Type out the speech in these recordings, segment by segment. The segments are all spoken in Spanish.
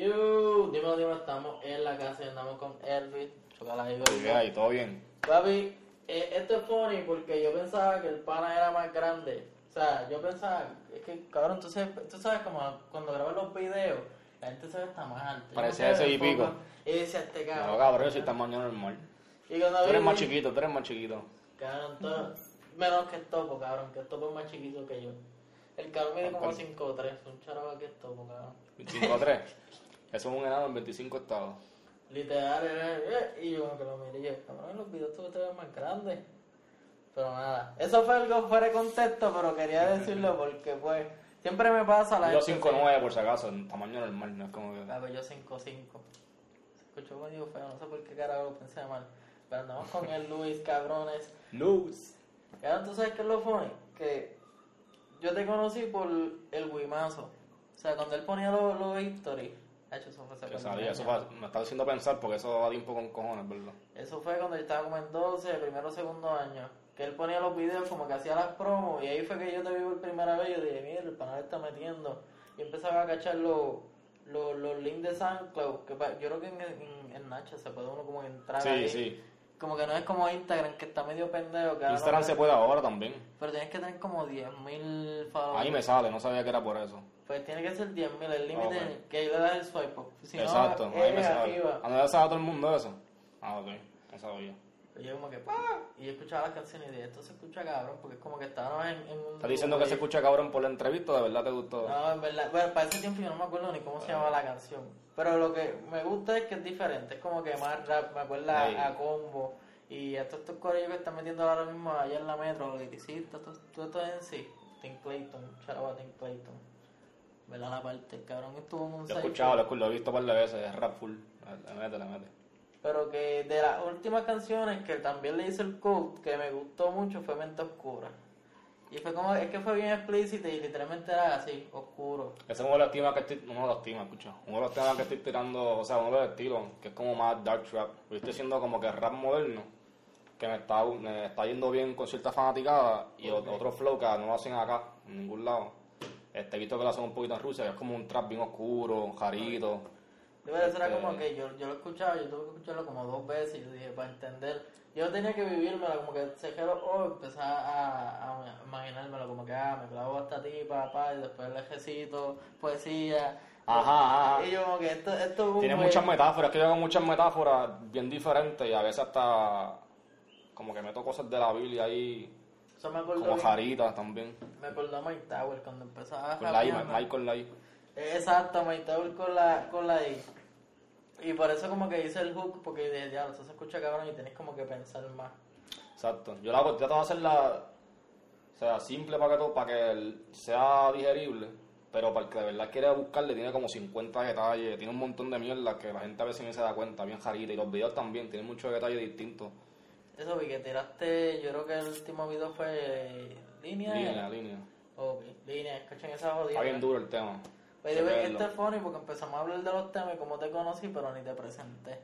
Yo, dímelo, dímelo, estamos en la casa y andamos con Elvis. Chocala ahí, ¿Y qué hay? ¿Todo bien? Papi, eh, esto es funny porque yo pensaba que el pana era más grande. O sea, yo pensaba, es que cabrón, tú sabes, tú sabes como cuando grabas los videos, la gente se ve está más alta. Parecía ese y pico. Y decía, este cabrón. No, cabrón, yo soy tamaño normal. Y cuando Tú eres vi- más chiquito, tú eres más chiquito. Cabrón, todo, menos que el topo, cabrón, que el topo es más chiquito que yo. El cabrón mide como 5'3", un charajo que es topo, cabrón. 25-3. Eso es un enano en 25 estados. Literal, era, eh, y yo que lo miré y yo, cabrón, en los videos tú te ves más grande. Pero nada, eso fue algo fuera de contexto, pero quería decirlo porque pues, siempre me pasa la Yo gente 5'9 por si acaso, en tamaño normal, no es como que... Claro, yo 5'5". Se escuchó medio feo, no sé por qué carajo lo pensé mal. Pero andamos con el Luis, cabrones. Luz. Y ahora tú sabes qué es lo funny, que yo te conocí por el Wimazo. O sea, cuando él ponía los los hecho eso fue eso me está haciendo pensar porque eso va tiempo con cojones, ¿verdad? Eso fue cuando yo estaba como en 12, primero o segundo año. Que él ponía los videos como que hacía las promos y ahí fue que yo te vi por primera vez yo dije, mira, el panel está metiendo. Y empezaba a cachar los, los, los links de SoundCloud, que pa- yo creo que en, en, en Nacha se puede uno como entrar Sí, ahí. sí. Como que no es como Instagram, que está medio pendejo. Que Instagram no- se puede ahora también. Pero tienes que tener como 10.000 followers. Ahí me sale, no sabía que era por eso. Pues tiene que ser 10.000, el límite Ok. que ahí le das el swipe. Si Exacto, eh, ahí me sale. arriba. ¿A dónde sabe todo el mundo eso? Ah, ok, no sabía. Y yo como que ¡pah! Y yo escuchaba las canciones y dije, esto se escucha cabrón, porque es como que estábamos en, en un... ¿Estás diciendo que se escucha cabrón por la entrevista? ¿De verdad te gustó? No, en verdad, bueno, para ese tiempo yo no me acuerdo ni cómo se llama la canción. Pero lo que me gusta es que es diferente, es como que más rap, me acuerda Ey. a, combo. Y a todos estos corillos que están metiendo ahora mismo allá en la metro, los liricistas, todo, todo esto en sí. Tim Clayton, charaba Tim Clayton. ¿Verdad la parte? El cabrón estuvo en un Lo he escuchado, lo he, visto un par de veces, es rap full. Le mete, le mete. Pero que de las últimas canciones que también le hice el quote que me gustó mucho fue Mente Oscura. Y fue como, es que fue bien explícito y literalmente era así, oscuro. Ese es uno de los temas que estoy, uno de los temas, escucha, uno de los temas que estoy tirando, o sea, uno de los estilos, que es como más dark trap. Yo estoy haciendo como que rap moderno, que me está, me está yendo bien con cierta fanaticada, y Ok. otro flow que no lo hacen acá, en ningún lado. Este, he visto que lo hacen un poquito en Rusia, que es como un trap bien oscuro, jarito. Eso era como que yo, yo lo escuchaba, yo tuve que escucharlo como dos veces y yo dije, para entender, yo tenía que vivírmelo, como que cerré los ojos, empecé a, a imaginármelo, como que, ah, me clavo hasta ti, papá, y después el ejército, poesía. Ajá, ajá. Y yo como que esto, esto Tiene muchas metáforas, que yo hago muchas metáforas bien diferentes, y a veces hasta como que meto cosas de la Biblia ahí, Eso me acordó, como bien- jaritas también. me acordó a Mike Tower cuando empezaba a Con la I. Michael la I. Exacto, Mike Tower con la, con la I. Y por eso como que hice el hook, porque dije, ya, eso se escucha cabrón y tienes como que pensar más. Exacto. Yo la hago, trato de hacerla o sea, simple para que, todo, para que sea digerible, pero para el que de verdad quiere buscarle tiene como 50 detalles, tiene un montón de mierda que la gente a veces ni se da cuenta, bien jarita, y los videos también tienen muchos detalles distintos. Eso vi que tiraste, yo creo que el último video fue línea. Línea, línea. Ok, línea, escuchen esa jodida. Está bien duro el tema. Hay que este es funny porque empezamos a hablar de los temas y como te conocí, pero ni te presenté.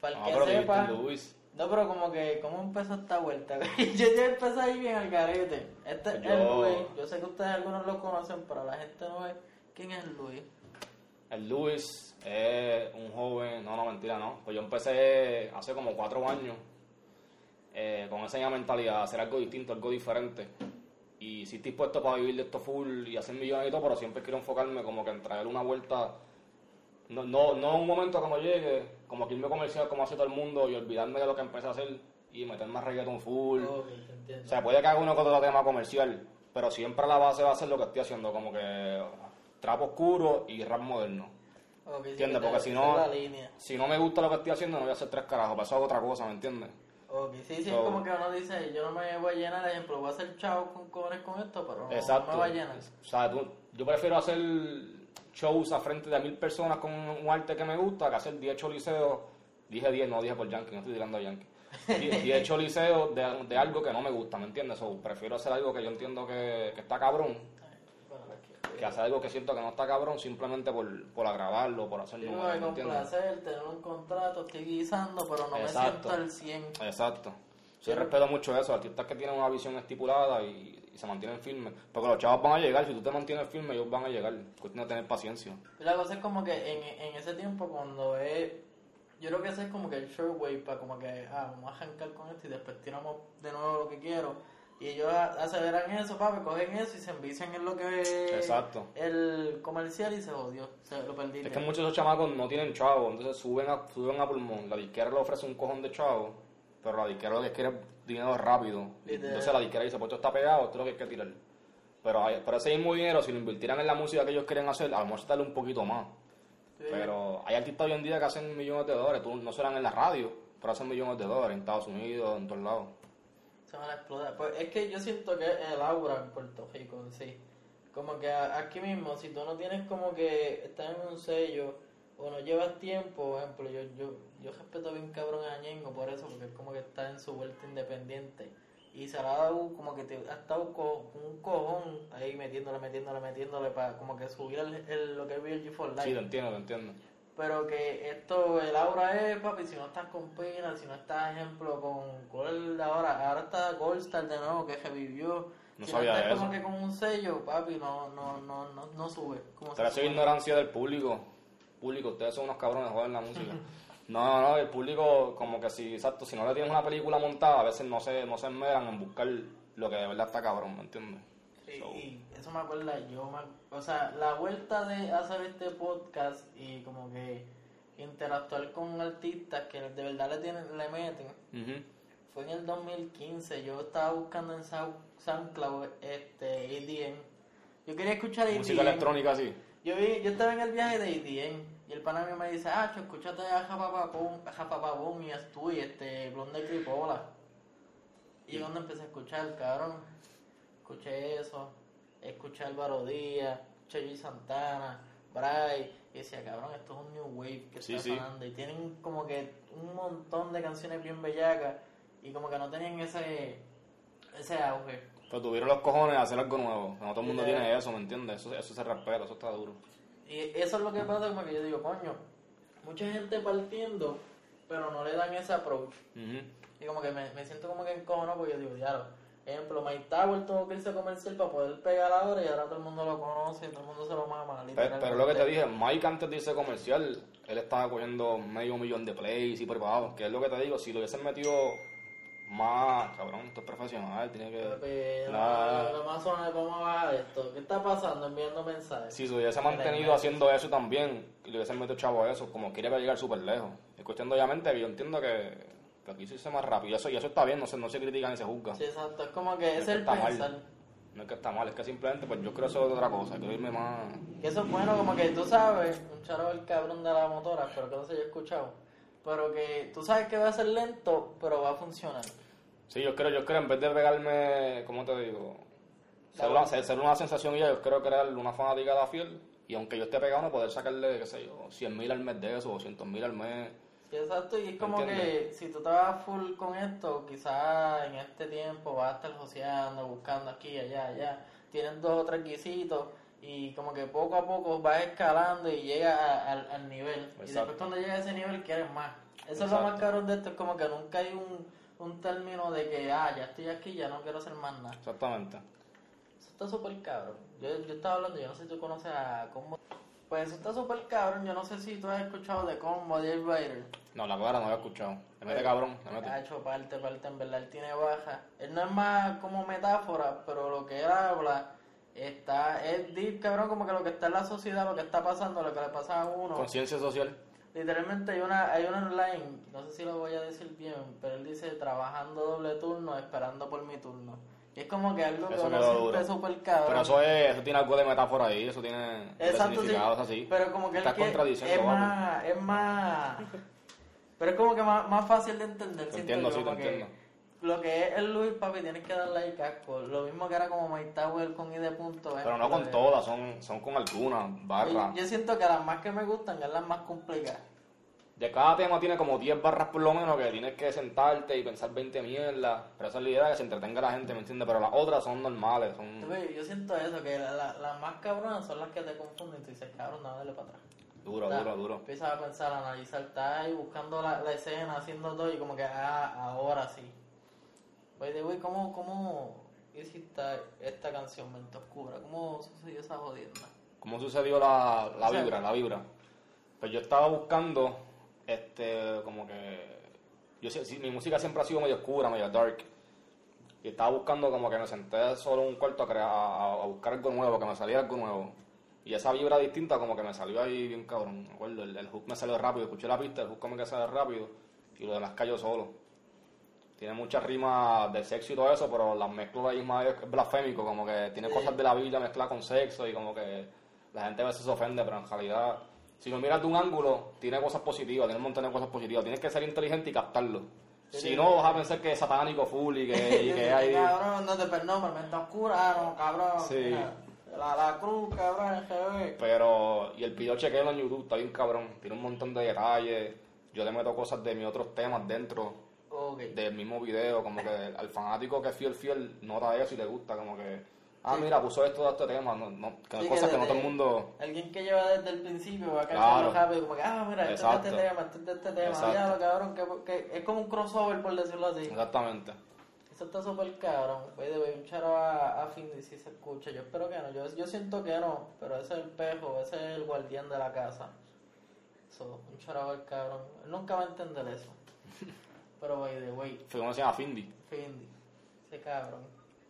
Para el No, que pero dijiste sepa, Luis. no, pero como que, ¿cómo empezó esta vuelta? yo ya empecé ahí bien al garete. Este es Yo- el Luis, yo sé que ustedes algunos lo conocen, pero la gente no ve quién es Luis. El Luis es un joven, no, no, mentira, no. Pues yo empecé hace como cuatro años eh, con esa misma mentalidad, hacer algo distinto, algo diferente. Y sí estoy dispuesto para vivir de esto full y hacer millones y todo, pero siempre quiero enfocarme como que en traer una vuelta, no, no, no un momento cuando llegue, como que irme comercial como hace todo el mundo y olvidarme de lo que empecé a hacer y meter más reggaeton full. Ok, te entiendo. O sea, puede que haga uno con otro tema comercial, pero siempre la base va a ser lo que estoy haciendo, como que trap oscuro y rap moderno. Ok, sí, ¿Entiendes? Porque si no, si no me gusta lo que estoy haciendo, no voy a hacer tres carajos, para eso hago otra cosa, ¿me entiendes? Ok, sí, sí, es So- como que uno dice, yo no me voy a llenar, ejemplo, voy a hacer chavo con cojones con esto, pero no, Exacto. no me va a llenar. O sea, tú- yo prefiero hacer shows a frente de mil personas con un arte que me gusta que hacer 10 choliseos. Dije 10, no dije por Yankee, no estoy tirando a Yankee. 10 10 choliseos de, de algo que no me gusta, ¿me entiendes? So, prefiero hacer algo que yo entiendo que, que está cabrón, que hacer algo que siento que no está cabrón simplemente por, por agravarlo, por hacer Yo números, me ¿me entiendes? complacer, tener un contrato, estoy guisando, pero no Exacto. me siento al 100. Exacto. Yo respeto mucho eso, artistas que tienen una visión estipulada y, y se mantienen firmes. Porque los chavos van a llegar, si tú te mantienes firme, ellos van a llegar. Cuestión de tener paciencia. Y la cosa es como que en, en ese tiempo cuando es... Yo creo que ese es como que el short wave para como que, ah, vamos a arrancar con esto y después tiramos de nuevo lo que quiero. Y ellos a- aceleran eso, papi, cogen eso y se envician en lo que Exacto. el comercial y se jodió, se lo perdiste. Es que muchos de esos chamacos no tienen chavos, entonces suben a, suben a pulmón. La disquera le ofrece un cojón de chavos, pero la disquera lo que quiere es dinero rápido. Entonces la disquera dice, pues esto está pegado, esto es lo que hay que tirar. Pero hay- por ese mismo dinero, si lo invirtieran en la música que ellos quieren hacer, a lo mejor un poquito más. Sí. Pero hay artistas hoy en día que hacen millones de dólares, tú no serán en la radio, pero hacen millones de dólares en Estados Unidos, en todos lados. Se van a explotar. Pues es que yo siento que el aura en Puerto Rico en sí. Como que aquí mismo, si tú no tienes como que estás en un sello o no llevas tiempo, por ejemplo, yo, yo, yo respeto bien cabrón a Ñengo por eso, porque es como que está en su vuelta independiente. Y se le ha dado como que te, ha estado co- con un cojón ahí metiéndole, metiéndole, metiéndole para como que subir el, el- lo que es VLG for Life. Sí, te entiendo, te entiendo. Pero que esto, el aura es, papi, si no estás con Pina, si no estás, ejemplo, con Gold ahora, ahora está Goldstar de nuevo, que revivió. No si sabía no estás de como eso. que con un sello, papi, no, no, no, no, no sube. Como Pero eso es ignorancia del público. Público, ustedes son unos cabrones, joden la música. No, no, el público, como que si, exacto, si no le tienes una película montada, a veces no se, no se esmeran en buscar lo que de verdad está cabrón, ¿me entiendes? Sí, So, y eso me acuerda, yo me, o sea, la vuelta de hacer este podcast y como que interactuar con artistas que de verdad le tienen, le meten, ujú. fue en el 2015, yo estaba buscando en Sound- SoundCloud este EDM. Yo quería escuchar EDM. Música electrónica así. Yo vi, yo estaba en el viaje de EDM y el pana mío me dice, ah, cho, escúchate a a Japapapón y tú y este Blonde Cripola. Y cuando empecé a escuchar, cabrón, escuché eso, escuché a Álvaro Díaz, Luis Santana, Bray, y decía, cabrón, esto es un new wave que Sí, está sí. sonando. Y tienen como que un montón de canciones bien bellacas y como que no tenían ese, ese auge. Pero tuvieron los cojones de hacer algo nuevo. No todo el mundo tiene eso, ¿me entiendes? Eso, eso se respeta, eso está duro. Y eso es lo que pasa, como que yo digo, coño, mucha gente partiendo, pero no le dan ese approach. Y como que me, me siento como que encojonado porque yo digo, diablo, ejemplo, Mike Tower tuvo que irse comercial para poder pegar ahora y ahora todo el mundo lo conoce, todo el mundo se lo mama, Pero, pero lo que te dije, Mike antes de irse comercial, él estaba cogiendo medio millón de plays y preparados. Que es lo que te digo, si lo hubiesen metido más, cabrón, esto es profesional, tiene que... Lo más vamos a bajar esto. ¿Qué está pasando? Enviando mensajes. Si se hubiese mantenido haciendo eso también, y le hubiesen metido chavo a eso, como quiere llegar súper lejos. Es cuestión de, obviamente, que yo entiendo que, que aquí se hizo más rápido. Y eso, y eso está bien, no se, no se critica ni se juzga. Sí, exacto, es como que es que el mal. pensar. No es que está mal, es que simplemente, pues yo creo eso es otra cosa, quiero irme más... Que eso es bueno, como que tú sabes, un charo el cabrón de la motora, pero que no se haya escuchado. Pero que tú sabes que va a ser lento, pero va a funcionar. Sí, yo creo, yo creo, en vez de pegarme, ¿cómo te digo? Ser una, ser, ser una sensación y yo creo crear una fanaticada fiel. Y aunque yo esté pegado, no poder sacarle, qué sé yo, 100 mil al mes de eso, o 200 mil al mes. Sí, exacto, y es como que si tú vas full con esto, quizás en este tiempo vas a estar joseando, buscando aquí, allá, allá. Tienes dos o tres guisitos y como que poco a poco vas escalando y llegas a- al, al nivel. Y después cuando llegas a ese nivel quieres más. Eso es lo más cabrón de esto, es como que nunca hay un, un término de que, ah, ya estoy aquí, ya no quiero hacer más nada. Exactamente. Eso está súper cabrón. Yo, yo estaba hablando, yo no sé si tú conoces a Combo. Pues eso está súper cabrón. Yo no sé si tú has escuchado de Combo, de Rider. No, la clara no había escuchado. Le mete cabrón, le Ha mete. hecho parte, parte, en verdad. Él tiene baja. Él no es más como metáfora, pero lo que él habla está. Es deep, cabrón, como que lo que está en la sociedad, lo que está pasando, lo que le pasa a uno. Conciencia social. Literalmente hay una, hay una online, no sé si lo voy a decir bien, pero él dice trabajando doble turno, esperando por mi turno. Es como que algo que Eso uno duro. súper cabrón. Pero eso es, eso tiene algo de metáfora ahí, eso tiene Exacto, sí. significados así. Pero como que Estás contradiciendo, es vamos. más, es más, pero es como que más, más fácil de entender. Te entiendo, sí, te entiendo. Lo que es el Luis, papi, tienes que darle ahí casco. Lo mismo que era como Mike Tower con ID. Punto, Pero no con todas, son, son con algunas barras. Yo, yo siento que las más que me gustan es las más complicadas. De cada tema tiene como 10 barras por lo menos que tienes que sentarte y pensar 20 mierdas. Pero esa es la idea, que se entretenga la gente, ¿me entiendes? Pero las otras son normales, son Yo siento eso, que la- la- las más cabronas son las que te confunden. Tú dices, cabrón, no, dale para atrás. duro, duro, duro. Empiezas a pensar, a analizar, estás ahí buscando la, la escena, haciendo todo y como que, ah, ahora sí. Oye, güey, ¿cómo, cómo, hiciste esta canción Mente Oscura? ¿Cómo sucedió esa jodienda? ¿Cómo sucedió la, la vibra, la vibra? Pues yo estaba buscando, este, como que... Yo, sí- mi música siempre ha sido medio oscura, medio dark. Y estaba buscando como que me senté solo en un cuarto a, crear, a, buscar algo nuevo, que me saliera algo nuevo. Y esa vibra distinta como que me salió ahí bien cabrón. Me acuerdo, el, el hook me salió rápido, escuché la pista, el hook como que sale rápido. Y lo demás cayó solo. Tiene muchas rimas de sexo y todo eso, pero las mezclas ahí más es blasfémico, como que tiene cosas de la Biblia mezcladas con sexo y como que la gente a veces se ofende, pero en realidad, si lo miras de un ángulo, tiene cosas positivas, tiene un montón de cosas positivas. Tienes que ser inteligente y captarlo. Sí, Si no, vas a pensar que es satánico full y que, y que hay... Cabrón, no te perdón, mente oscura, no, cabrón. Sí. La, la cruz, cabrón, GB. Pero, y el video chequeo en YouTube está bien cabrón, tiene un montón de detalles. Yo le meto cosas de mis otros temas dentro del mismo video, como que al fanático que es fiel, fiel, nota eso y le gusta, como que, ah, mira, puso esto de este tema, no, no, que Sí, cosas que no todo el mundo... Alguien que lleva desde el principio va a Claro. rápido, como que, ah, mira, esto es de este tema, esto es de este tema, Exacto. diablo, cabrón, que, que es como un crossover, por decirlo así. Exactamente. Eso está súper cabrón. The way, un charo a, a Findy si se escucha. Yo espero que no. Yo, yo siento que no, pero ese es el pejo, ese es el guardián de la casa. So, un charo al cabrón. Él nunca va a entender eso. Pero by the way, Fue como se llama Findy. Findy, ese cabrón.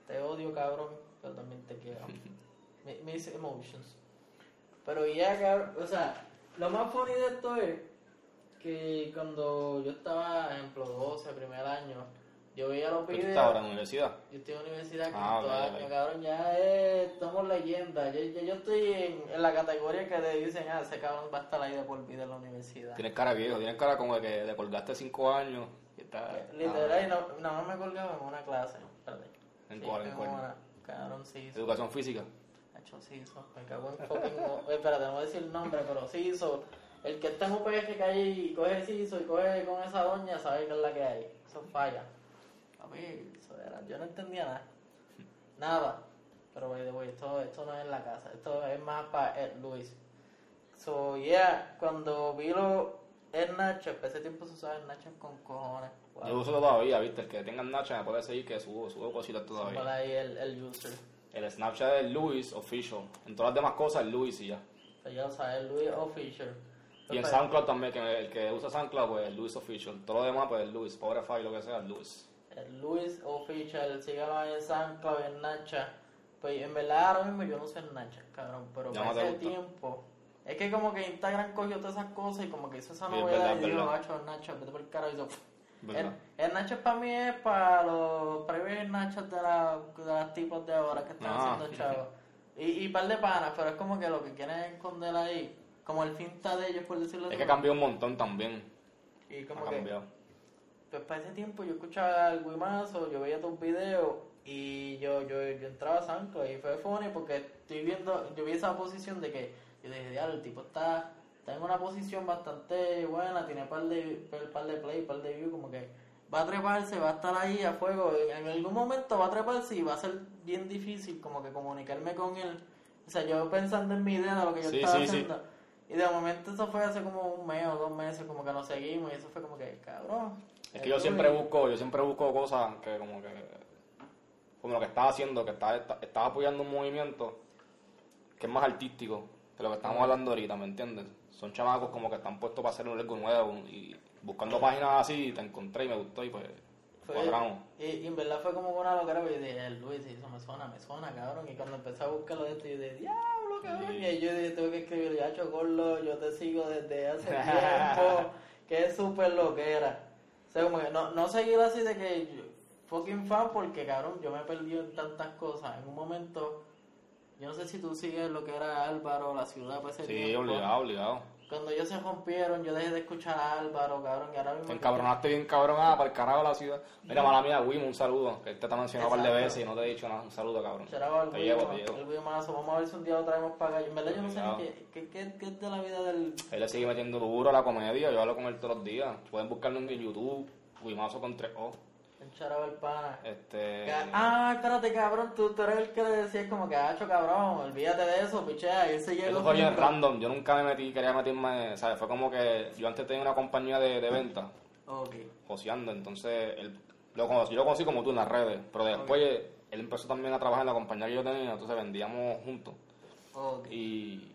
Te odio, cabrón, pero también te quiero. Mi- Mis emotions. Pero ya, cabrón, o sea, lo más funny de esto es que cuando yo estaba, ejemplo, 12, primer año, yo veía los ¿Qué tú videos. estás ahora en la universidad? Yo estoy en la universidad quinto Ah, ok, año, ok. cabrón, ya es, somos leyendas. Yo, yo, yo estoy en, en la categoría que te dicen, ah, ese cabrón va a estar ahí de por vida en la universidad. Tienes cara viejo, tienes cara como de que le colgaste cinco años y está... Literal, y no, nada más me colgaba en una clase. Espérate. ¿En Sí, cuál, en cuál? Cabrón, sí hizo. Educación física. Hacho, sí hizo. Me cago en fucking. no- eh, espérate, no voy a decir el nombre, pero sí hizo. El que está en UPG que hay y coge CISO y coge con esa doña, sabe que es la que hay. Eso falla. A mí, eso era. Yo no entendía nada. Nada. Pero, by the way, esto, esto no es en la casa. Esto es más para Ed Luis. So, yeah, cuando vi lo. El Nacho, para ese tiempo se usaba el Nacho con cojones. Wow. Yo uso todavía, ¿viste? El que tenga Nacha me puede seguir que subo, subo cositas Por todavía. ahí el, el user. El Snapchat es Luis Official. En todas las demás cosas es Luis y ya. O sea, ya sabes, el Luis Official. Y en Pues, SoundCloud también, que el que usa SoundCloud, pues es Luis Official. Todo lo demás, pues es Luis. Spotify, lo que sea, es Luis. El Luis Official, sígalo ahí en SoundCloud en Nacha. Pues en verdad ahora mismo yo no sé en Nacha, cabrón, pero Ya no ese tiempo. Es que como que Instagram cogió todas esas cosas y como que hizo esa Sí, es novedad verdad, y dijo, verdad. macho, Nacha, vete por el carajo y hizo... El, el Nacha para mí es para los previos Nachos de, la, de las tipos de ahora que están Ah. haciendo chavos. Y, y par de panas, pero es como que lo que quieren es esconder ahí, como el finta de ellos, por decirlo Es así. que cambió un montón también. Y Ha como que, cambiado. pues para ese tiempo yo escuchaba el Wimazo, yo veía tus videos y yo, yo, yo entraba a SoundCloud y fue funny porque estoy viendo, yo vi esa posición de que, yo dije, diablo, el tipo está, está en una posición bastante buena, tiene par de, par, de play, par de view, como que va a treparse, va a estar ahí a fuego, en algún momento va a treparse y va a ser bien difícil como que comunicarme con él. O sea, yo pensando en mi idea de lo que yo Sí, estaba sí, sí. haciendo. Y de momento eso fue hace como un mes o dos meses, como que nos seguimos y eso fue como que, cabrón. Es que yo siempre busco, yo siempre busco cosas que como que como lo que estaba haciendo, que estaba, estaba apoyando un movimiento que es más artístico que lo que estamos hablando ahorita, ¿me entiendes? Son chamacos como que están puestos para hacer un algo nuevo y buscando páginas así te encontré y me gustó y pues Fue- cuadramos. Y, y en verdad fue como una locura, porque yo dije, "El Luis, eso me suena, me suena, cabrón. Y cuando empecé a buscar lo de esto, yo dije, diablo, cabrón. Sí. Y yo dije, tengo que escribir, ya Chocorlo, yo te sigo desde hace tiempo, que es súper loquera. O sea, como que no, no seguir así de que yo, fucking fan, porque cabrón, yo me he perdido en tantas cosas. En un momento, yo no sé si tú sigues lo que era Álvaro, la ciudad, para ese Sí, obligado, obligado. Cuando ellos se rompieron, yo dejé de escuchar a Álvaro, cabrón, y ahora mismo... Te encabronaste bien cabrón, ah, para el carajo de la ciudad. Mira, mala mía, Wim, un saludo, que te ha mencionado un par de veces y no te he dicho nada, un saludo, cabrón. Será el Te llevo, te llevo. el más, vamos a ver si un día lo traemos para acá. En verdad yo no sé ni qué, qué, qué, qué es de la vida del... Él le sigue metiendo duro a la comedia, yo hablo con él todos los días. Pueden buscarlo en YouTube, Wimazo con 3O. El charao del pana. Este... Ah, espérate, cabrón, tú, tú eres el que le decías como que, hacho, cabrón, olvídate de eso, pichea, y ese llegó... Eso fue bien random, yo nunca me metí, quería meterme, ¿sabes? Fue como que yo antes tenía una compañía de, de venta, Ok. joseando, entonces él, lo conocí, yo lo conocí como tú en las redes, pero después él empezó también a trabajar en la compañía que yo tenía, entonces vendíamos juntos. Ok. Y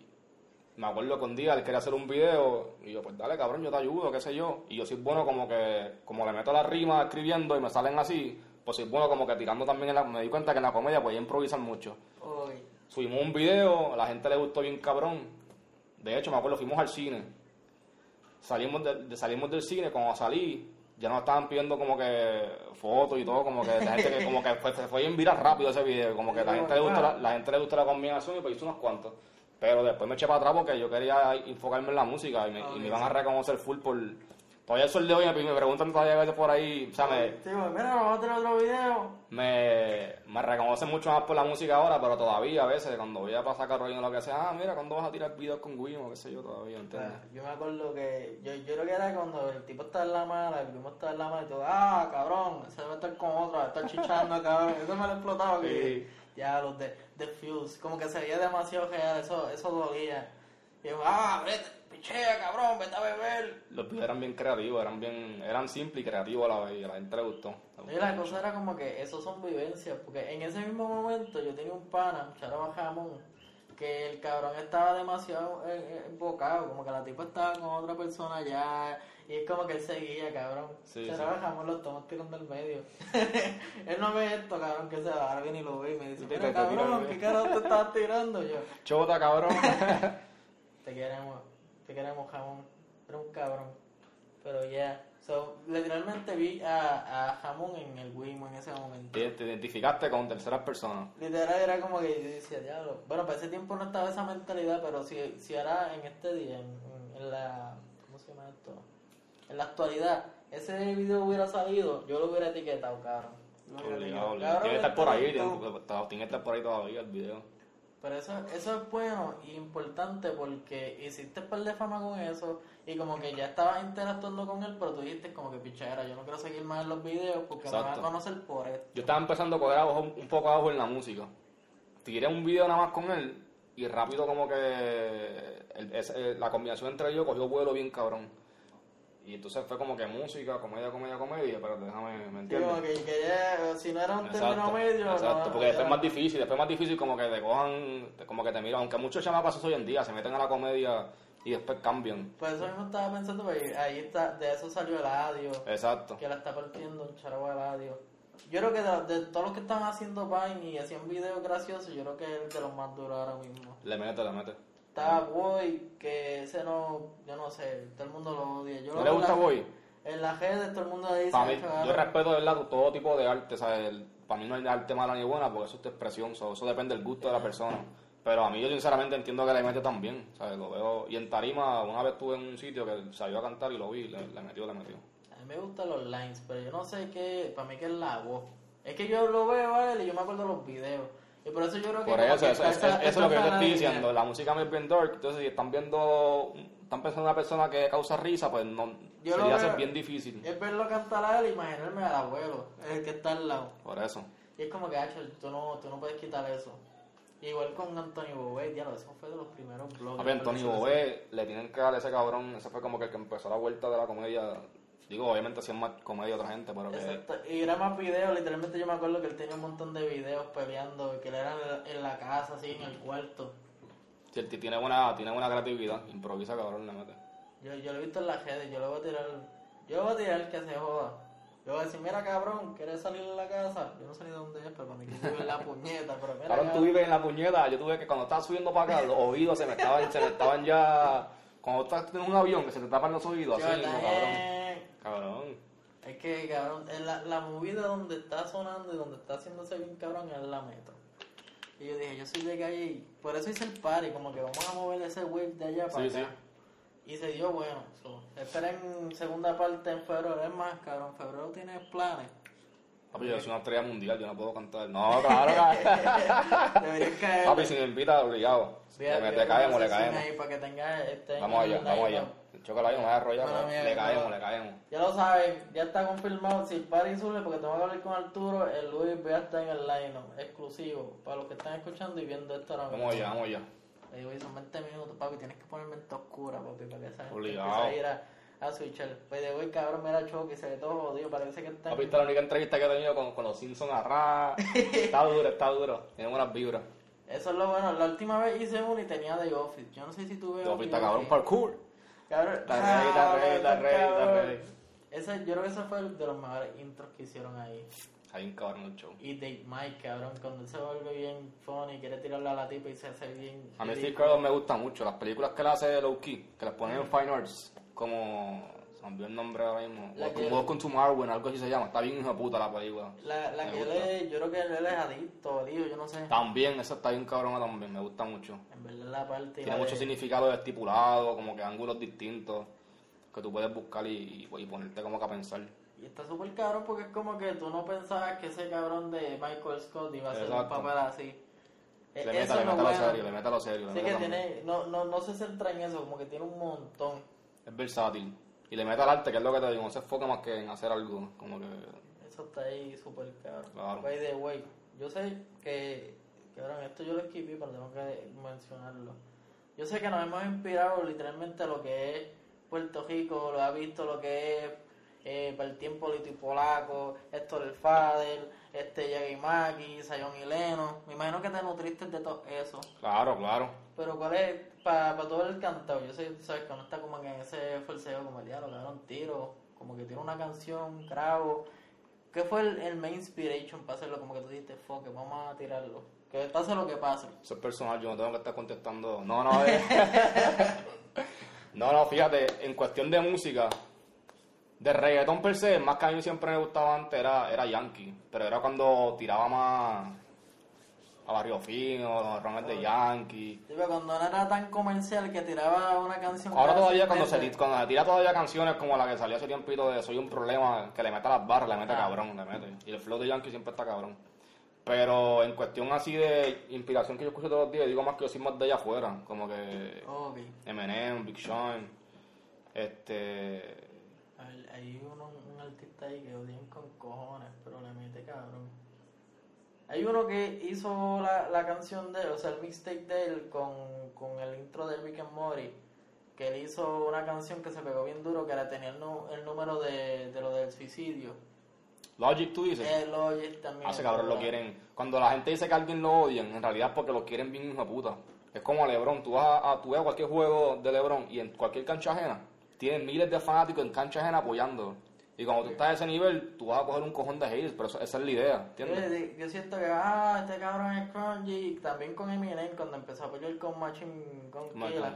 me acuerdo que un día él quería hacer un video y yo, pues dale cabrón, yo te ayudo, qué sé yo. Y yo soy bueno como que, como le meto la rima escribiendo y me salen así, pues soy bueno como que tirando también en la, me di cuenta que en la comedia podía improvisar mucho. Ok. Subimos un video, a la gente le gustó bien cabrón. De hecho, me acuerdo, fuimos al cine. Salimos, de, de- salimos del cine, cuando salí, ya nos estaban pidiendo como que fotos y todo, como que la gente que como que fue, se fue bien viral rápido ese video, como que la gente le gustó la, la gente le gustó la combinación y pues hice unos cuantos. Pero después me eché para atrás porque yo quería enfocarme en la música y me, y me iban a reconocer full por... Todavía el sol de hoy me preguntan todavía a veces por ahí, o sea, me, Sí, mira, vamos a tener otro video. me, me reconocen mucho más por la música ahora, pero todavía a veces cuando voy a pasar y lo que sea, ah, mira, cuando vas a tirar videos con Wimo, qué sé yo, todavía, ¿entiendes? Ah, Yo me acuerdo que, yo, yo creo que era cuando el tipo estaba en la mala, el primo estaba en la mala y todo, ah, cabrón, ese debe estar con otro, debe estar chichando, cabrón. Eso me lo explotaba que ya los de, de Fuse, como que se veía demasiado real, eso, eso dolía. Y yo, ah, vete, pichea, cabrón, vete a beber. Los videos eran bien creativos, eran bien, eran simples y creativos a la vez, y a la gente le gustó. Y la mucho. cosa era como que eso son vivencias, porque en ese mismo momento yo tenía un pana, Charo Jamón, que el cabrón estaba demasiado embocado, como que la tipa estaba con otra persona ya, y es como que él seguía, cabrón. Sí, Charo sí. Jamón lo estamos tirando del medio. él no ve esto, cabrón, que se va, ahora viene y lo ve y me dice, mira cabrón, ¿qué medio". carajo te estabas tirando yo? Chota, cabrón. Te queremos, te queremos jamón, eres un cabrón. Pero ya, so, literalmente vi a, a jamón en el Wimo en ese momento. te, te identificaste con terceras personas. Literal era como que yo decía, diablo. Bueno, para ese tiempo no estaba esa mentalidad, pero si, si ahora en este día, en- en la. ¿Cómo se llama esto? En la actualidad, ese video hubiera salido, yo lo hubiera etiquetado, Obligado, obligado. Cabrón, Tiene que estar por ahí, tiene, que estar por ahí todavía el video. Pero eso, eso es bueno y importante porque hiciste par de fama con eso y como que ya estabas interactuando con él, pero tú dijiste como que pichera, yo no quiero seguir más en los videos porque me van a conocer por esto. Yo estaba empezando a coger abajo, un poco abajo en la música. Tiré un video nada más con él y rápido como que el- ese- la combinación entre ellos cogió vuelo bien cabrón. Y entonces fue como que música, comedia, comedia, comedia, pero déjame, ¿me como entiendes? que, que ya, si no era un término medio, exacto, no, porque después es más difícil, después es más difícil como que te cojan, como que te miran, aunque muchos chamacos hoy en día se meten a la comedia y después cambian. Por eso mismo estaba pensando, porque ahí está, de eso salió el audio, Exacto. que la está partiendo un charago el audio. Yo creo que de, de todos los que están haciendo Vine y hacían videos graciosos, yo creo que es el de los más duros ahora mismo. Le mete, le mete. Está Boy, que ese no, yo no sé, todo el mundo lo odia. Yo ¿No lo le gusta la- Boy? En las redes todo el mundo dice, Para mí, "Acho, yo cabrón". respeto de verdad todo tipo de arte, ¿sabes? El- para mí no hay arte mala ni buena porque eso es tu expresión, so- eso depende del gusto de la persona. Pero a mí yo sinceramente entiendo que le mete también, ¿sabes? Lo veo, y en tarima una vez estuve en un sitio que salió a cantar y lo vi, le, le metió, le metió. A mí me gustan los lines, pero yo no sé qué, para mí que es la voz. Es que yo lo veo a él y yo me acuerdo de los videos. Y por eso yo creo que... Por eso, que eso, esa- es lo que yo te estoy línea. diciendo, la música me es bien dark, entonces si están viendo, están pensando en una persona que causa risa, pues no, Yo sería ser bien difícil, Es verlo cantar a él imaginarme al abuelo, el que está al lado. por eso. Y es como que, Hacho, tú no, tú no puedes quitar eso. Igual con Antonio Bobé, ya lo eso fue de los primeros blogs. A ver, Antonio Bobé, le tienen que dar a ese cabrón, ese fue como que el que empezó la vuelta de la comedia, digo, obviamente hacían más comedia otra gente, pero que... Exacto. Y era más videos, literalmente yo me acuerdo que él tenía un montón de videos peleando, que él era en la, la casa, así, en el cuarto. Si el tío tiene buena, tiene buena creatividad, improvisa cabrón, le mete. Yo, yo lo he visto en las redes, yo le voy a tirar, yo le voy a tirar que se joda. Yo voy a decir, mira cabrón, ¿quieres salir de la casa? Yo no sé ni dónde es, pero que vive en la puñeta, pero mira Cabrón, tú vives en la puñeta, yo tuve que cuando estaba subiendo para acá, los oídos se me estaban, se me estaban ya... Cuando estás en un avión que se te tapan los oídos, así mismo, cabrón. Cabrón. Es que, cabrón, la, la movida donde está sonando y donde está haciéndose bien cabrón es la metro. Y yo dije, yo soy de calle y por eso hice el party, como que vamos a mover ese wave de allá para Sí, acá. Y se dio bueno. So, esperen segunda parte en febrero. Es más, cabrón, febrero tienes planes. Papi, yo soy una estrella mundial, yo no puedo cantar. No, claro, claro. Deberías caer. Papi, si me invita, obligado. Le, le caemos, le caemos. Ahí para que tengas este Vamos allá, vamos allá. El chocolate no me va a arrollar, Bueno, le caemos, le caemos. Ya lo saben, ya está confirmado. Si el party surge, porque tengo que hablar con Arturo, el Luis va a estar en el line exclusivo. Para los que están escuchando y viendo esto ahora mismo. Vamos allá, vamos allá. Le digo, "Oye, son 20 minutos, papi. Tienes que poner mente oscura, papi, para que esa gente Obligado. a ir a, a switchar. Pues de hoy, cabrón, mira choque, se ve todo jodido, parece que está... ¿Has visto la única entrevista que he tenido con, con los Simpsons a Está duro, está duro. Tiene buenas vibras. Eso es lo bueno. La última vez hice uno y tenía The Office. Yo no sé si tú ves... The Office está cabrón parkour. Cabrón, Está ready, está ready, está ready, está cabrón. ready. Ese, yo creo que ese fue el de los mejores intros que hicieron ahí. Hay un cabrón el show. Y Dave Mike, cabrón, cuando él se vuelve bien funny, quiere tirarle a la tipa y se hace bien... A mí Steve. Carell me gusta mucho. Las películas que él hace de low key, que las ponen en Fine Arts, como. Olvidó el nombre ahora mismo. La Welcome, que- Welcome to Marwen, algo así se llama. Está bien hijo puta la película. La, la que él yo creo que él es adicto, digo, yo no sé. También, esa está bien cabrona también, me gusta mucho. En verdad la parte... Tiene mucho de- significado estipulado, como que ángulos distintos que tú puedes buscar y, y- y ponerte como que a pensar. Y está súper cabrón porque es como que tú no pensabas que ese cabrón de Michael Scott iba a hacer un papel así. E- Le mete, eso le es lo bueno. serio, le mete a lo serio. le Sí que tiene, no, no, no se centra en eso, como que tiene un montón. Es versátil. Y le mete al arte, que es lo que te digo, no se enfoca más que en hacer algo. Como que. Eso está ahí súper cabrón. Claro. By the way, yo sé que, cabrón, esto yo lo escribí, pero tengo que mencionarlo. Yo sé que nos hemos inspirado literalmente a lo que es Puerto Rico, lo ha visto lo que es eh, para el tiempo Lito y Polaco, Héctor el Fader, este Yagimaki, Sayon y Leno. Me imagino que te nutriste de todo eso. Claro, claro. Pero cuál es, para todo el cantado, yo sé, sabes que no está como que en ese forceo como el diablo, cabrón, tiro, como que tiene una canción, cravo. ¿Qué fue el, el main inspiration para hacerlo? Como que tú dijiste, fuck, it, vamos a tirarlo. Que pase lo que pase. Eso es personal, yo no tengo que estar contestando. No, no, eh. no, no, fíjate, en cuestión de música, de reggaetón per se, más que a mí siempre me gustaba antes era, era Yankee, pero era cuando tiraba más a Barrio Fino, los rones de Yankee. Digo, cuando no era tan comercial que tiraba una canción. Ahora todavía cuando se, cuando se tira todavía canciones como la que salió hace tiempito de Soy un problema, que le mete a las barras, le mete Ah. cabrón, le mete. Y el flow de Yankee siempre está cabrón. Pero en cuestión así de inspiración que yo escucho todos los días, digo más que yo soy más de allá afuera, como que Ok. Eminem, Big Sean, este... Hay, hay uno, un artista ahí que odian con cojones, pero le mete cabrón. Hay uno que hizo la, la canción de él, o sea, el mixtape de él con, con el intro de Rick and Morty. Que él hizo una canción que se pegó bien duro, que era tenía el, el número de, de lo del suicidio. Logic, tú dices. Él lo oye también. Hace cabrón, lo quieren. Cuando la gente dice que a alguien lo odian, en realidad es porque lo quieren bien hijo de puta. Es como a Lebron, tú vas a, a- tú ves a cualquier juego de Lebron y en cualquier cancha ajena, tienen miles de fanáticos en cancha ajena apoyándolo. Y cuando tú estás a ese nivel, tú vas a coger un cojón de haters, pero eso- esa es la idea, Yo, ¿entiendes? yo siento que, ah, este cabrón es crunchy. También con Eminem, cuando empezó a pelear con Machine, con Killa.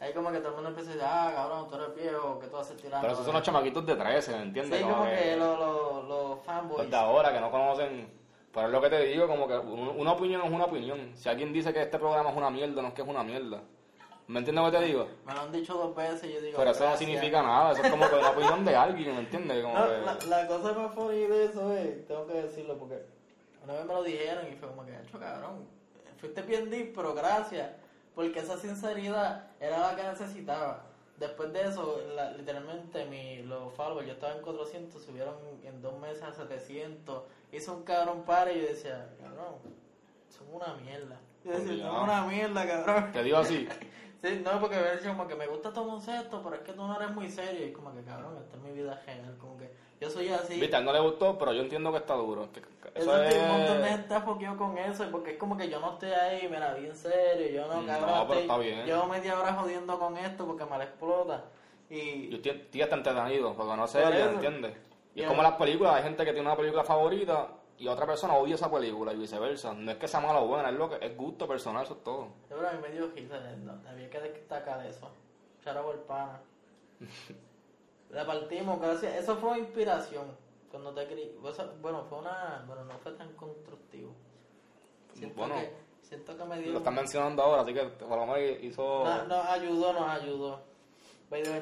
Ahí como que todo el mundo empieza a decir, ah, cabrón, tú eres viejo, que tú haces tirando. Pero esos son los chamaquitos de 13, ¿me entiendes? Sí, como que los, los, los fanboys. Los de ahora que no conocen. Pero es lo que te digo, como que un- una opinión es una opinión. Si alguien dice que este programa es una mierda, no es que es una mierda. ¿Me entiendes lo que te digo? Me lo han dicho dos veces y yo digo, Pero eso no significa nada, eso es como que una opinión de alguien, ¿me entiendes? Como No, que- la, la cosa más funny de eso es, tengo que decirlo porque una vez me lo dijeron y fue como que, hecho cabrón, fuiste bien deep, pero gracias, porque esa sinceridad era la que necesitaba. Después de eso, la- literalmente mi, los followers, yo estaba en 400, subieron en dos meses a 700, hizo un cabrón par y yo decía, cabrón, son una mierda. Yo decía, son una mierda, cabrón. Te digo así, Sí, no, porque me decía como que me gusta todo concepto, pero es que tú no eres muy serio. Y como que, cabrón, esta es mi vida real. Como que yo soy así. viste, no le gustó, pero yo entiendo que está duro. que- que Eso eso es un montón de gente foqueado con eso, porque es como que yo no estoy ahí, mira, bien serio, yo no, Mm, cabrón, no, pero estoy- está bien. llevo media hora jodiendo con esto porque me la explota. Yo Y estoy, estoy hasta entretenido, porque no sé. ¿entiendes? Y es como las películas, hay gente que tiene una película favorita y otra persona odia esa película y viceversa. No es que sea mala o buena, es lo que es gusto personal, eso es todo. yo creo que me dio no, había que destacar eso. Chara por pana. La partimos, gracias. Eso fue inspiración. Cuando te escribí, bueno, fue una, bueno, no fue tan constructivo. Siento Bueno, que, siento que me dio... Lo están mencionando ahora, así que por lo menos hizo... No, nos ayudó, nos ayudó.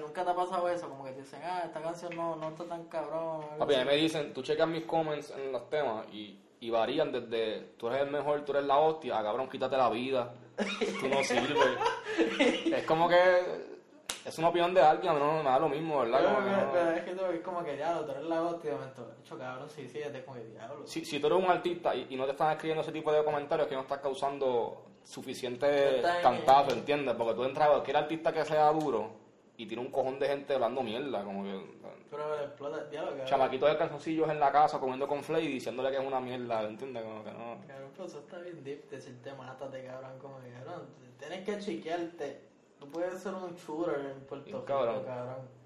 Nunca te ha pasado eso, como que te dicen, ah, esta canción no, no está tan cabrón. Papi, a mí me dicen, tú checas mis comments en los temas y, y varían desde tú eres el mejor, tú eres la hostia, a cabrón, quítate la vida, tú no sirves. es como que es una opinión de alguien, a mí no me da lo mismo, ¿verdad? Pero, Como que pero- no- pero es que tú es como que diablo, tú eres la hostia, de momento, hecho cabrón, sí, sí, es como que diablo. si, si tú eres un artista y, y no te están escribiendo ese tipo de comentarios, que no estás causando suficiente cantazo, ¿entiendes? Porque tú entras a cualquier artista que sea duro y tiene un cojón de gente hablando mierda, como que... Pero me explota el diálogo, cabrón. Chamaquitos de calzoncillos en la casa comiendo con y diciéndole que es una mierda, ¿entiendes? Como que no... Cabrón, pero eso está bien deep decirte mátate, cabrón, como que, cabrón, tienes que chequearte. Tú puedes ser un shooter en Puerto Rico, cabrón. cabrón.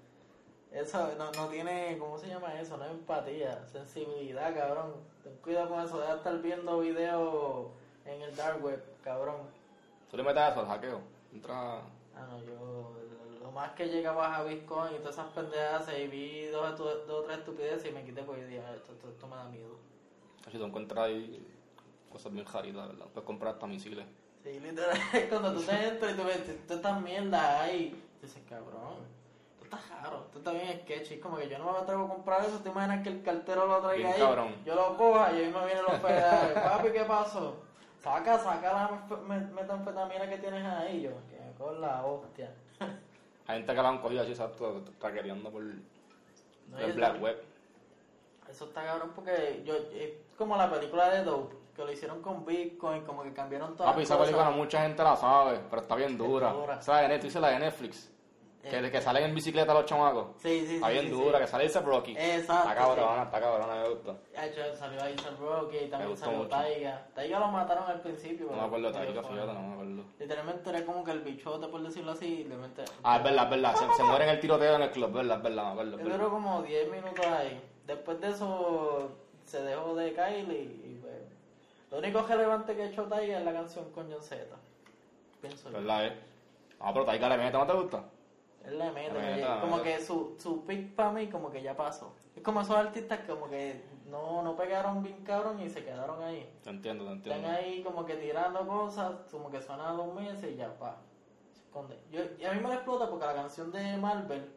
Eso no, no tiene, ¿cómo se llama eso? No es empatía, sensibilidad, cabrón. Ten cuidado con eso, deja de estar viendo videos en el dark web, cabrón. ¿Tú le metes eso al hackeo? Entra... Ah, no, yo más que llegaba a Bitcoin y todas esas pendejadas y vi dos, dos o tres estupideces y me quité porque dije, "Ah, esto, esto, esto me da miedo. Si tú encuentras ahí cosas bien jaritas, ¿verdad? Puedes comprar hasta misiles. Sí, literal, cuando tú te entras y tú ves todas estas mierdas ahí, tú dices, cabrón, esto está raro, esto está bien sketchy, como que yo no me atrevo a comprar eso, te imaginas que el cartero lo traiga Bien ahí, cabrón. yo lo coja y ahí me vienen los federales, papi, ¿qué pasó? Saca, saca la me- metanfetamina que tienes ahí, yo, que con la hostia. Hay gente que la han cogido así, exacto, traqueteando por No, el Black Web. Eso está cabrón porque yo, es como la película de Dope, que lo hicieron con Bitcoin, como que cambiaron todas Papi, las esa cosas. película no mucha gente la sabe, pero está bien dura. dura. Esa de Netflix, la de Netflix. Que, Eh. que salen en bicicleta los chamacos. Sí, sí, Está sí, bien sí, dura, sí. que sale ese Rocky. Exacto, Está cabrona, está cabrona, me gusta. Ah, yo- salió ahí Sam Rocky, también gustó salió. Taiga. Taiga lo mataron al principio. No me acuerdo fue. fíjate, no me acuerdo. Literalmente era como que el bichote, por decirlo así, le mete... Ah, es verdad, es verdad. Se, se muere en el tiroteo en el club, verdad, es verdad, me acuerdo. es Él verdad. duró como 10 minutos ahí. Después de eso se dejó de Kylie y pues... Lo único relevante que ha hecho Taiga es la canción con John Z. Pienso yo. ¿Verdad, eh? Ah, pero Taika le mete, ¿no te gusta? Él le mete, Le que mete, ya- le como que su, su pick para mí como que ya pasó. Es como esos artistas que como que no, no pegaron bien cabrón y se quedaron ahí. Te entiendo, te Están entiendo. ahí como que tirando cosas, como que suenan dos meses y ya pa. Se esconde. Yo, y a mí me la explota porque la canción de Marvel,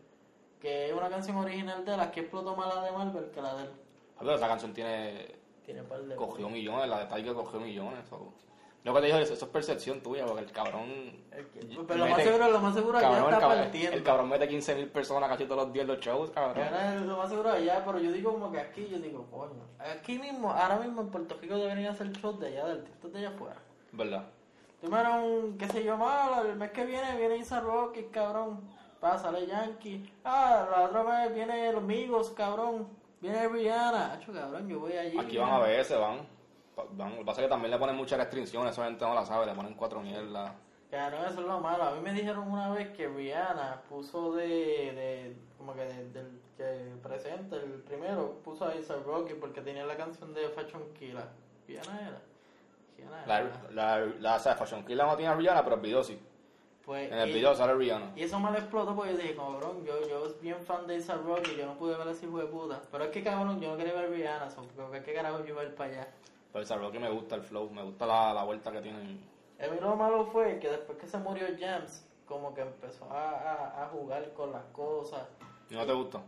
que es una canción original de las que explotó más la de Marvel que la de él. Pero esa canción tiene... Tiene par de Cogió millones, la de Taika cogió millones. o- Que te digo, eso, eso es percepción tuya, porque el cabrón... El pero lo más seguro, lo más seguro allá cabrón, el, está cabrón, partiendo. el cabrón mete 15.000 personas casi todos los días en los shows, cabrón. Lo más seguro allá, pero yo digo como que aquí, yo digo, coño. Aquí mismo, ahora mismo en Puerto Rico deberían hacer shows de allá, de artistas de allá afuera. ¿Verdad? Me un, qué sé yo, malo, el mes que viene viene Isa Rocky, cabrón. Va, sale Yankee. Ah, la otra vez viene los amigos, cabrón. Viene Rihanna. Hacho, cabrón, yo voy allí. Aquí van a van. Pa- van. Lo que pasa es que también le ponen muchas restricciones, esa gente no la sabe, le ponen cuatro mierdas. Cabrón, eso es lo malo. A mí me dijeron una vez que Rihanna puso de, de como que de- del que presente, el primero, puso a Isa Rocky porque tenía la canción de Fashion Killer. Rihanna era. Rihanna La, era. la, la, o sea, Fashion Killer no tiene a Rihanna, pero el video sí. Pues, En el y- video sale Rihanna. Y eso me lo explotó porque yo dije, cabrón, yo, yo soy bien fan de Isa Rocky, yo no pude ver ese hijo de puta. Pero es que cabrón, yo no quería ver Rihanna, so, porque qué carajo yo iba a ir para allá. Pero esa que me gusta el flow, me gusta la, la vuelta que tienen. A mí lo malo fue que después que se murió James, como que empezó a, a, a jugar con las cosas. ¿Y no te gusta?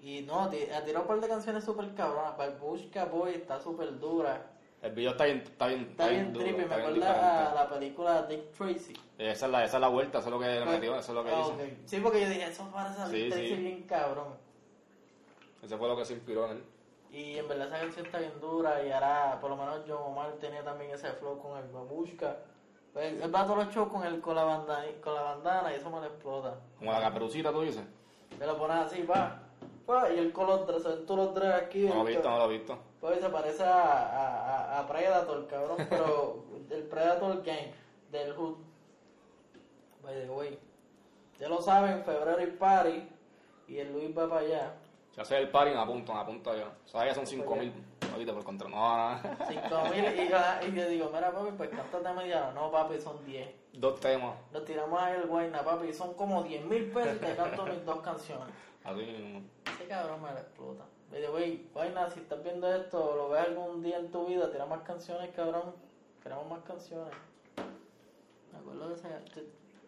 Y no, ha tirado un par de canciones súper cabronas. Barbushka Boy está súper dura. El video está bien, está bien, Está bien duro, trippy, me bien acuerda a la película Dick Tracy. Esa es la, esa es la vuelta, eso es lo que le metió, eso es lo que Ah, hizo. Sí, porque yo dije, eso parece a Sí, sí. bien cabrón. Eso fue lo que se inspiró en él. Y en verdad esa canción está bien dura y ahora por lo menos John Omar tenía también ese flow con el babushka. Pues, él va a todos los shows con, el, con, la bandana, con la bandana y eso me lo explota. Como la caperucita, tú dices. Me lo pones así, va. y el ven todos los tres aquí. No lo he visto, no lo he visto. Pues se parece a, a, a, a Predator, cabrón, pero el Predator Gang del Hood. By the way. Ya lo saben, febrero y party. Y el Luis va para allá. Si haces el party, me apunto, me apunto yo. O sea, ya son 5000. Ahorita por contra. No, nada. Cinco mil y, yo digo, mira papi, pues cántate media hora. No papi, son 10. Dos temas. Nos tiramos ahí el guayna papi, son como 10 mil pesos y te canto mis dos canciones. Así mismo. Ese cabrón me la explota. By the way, guayna, si estás viendo esto, lo ves algún día en tu vida, tira más canciones, cabrón. Queremos más canciones. Me acuerdo de esa. ¿Tú,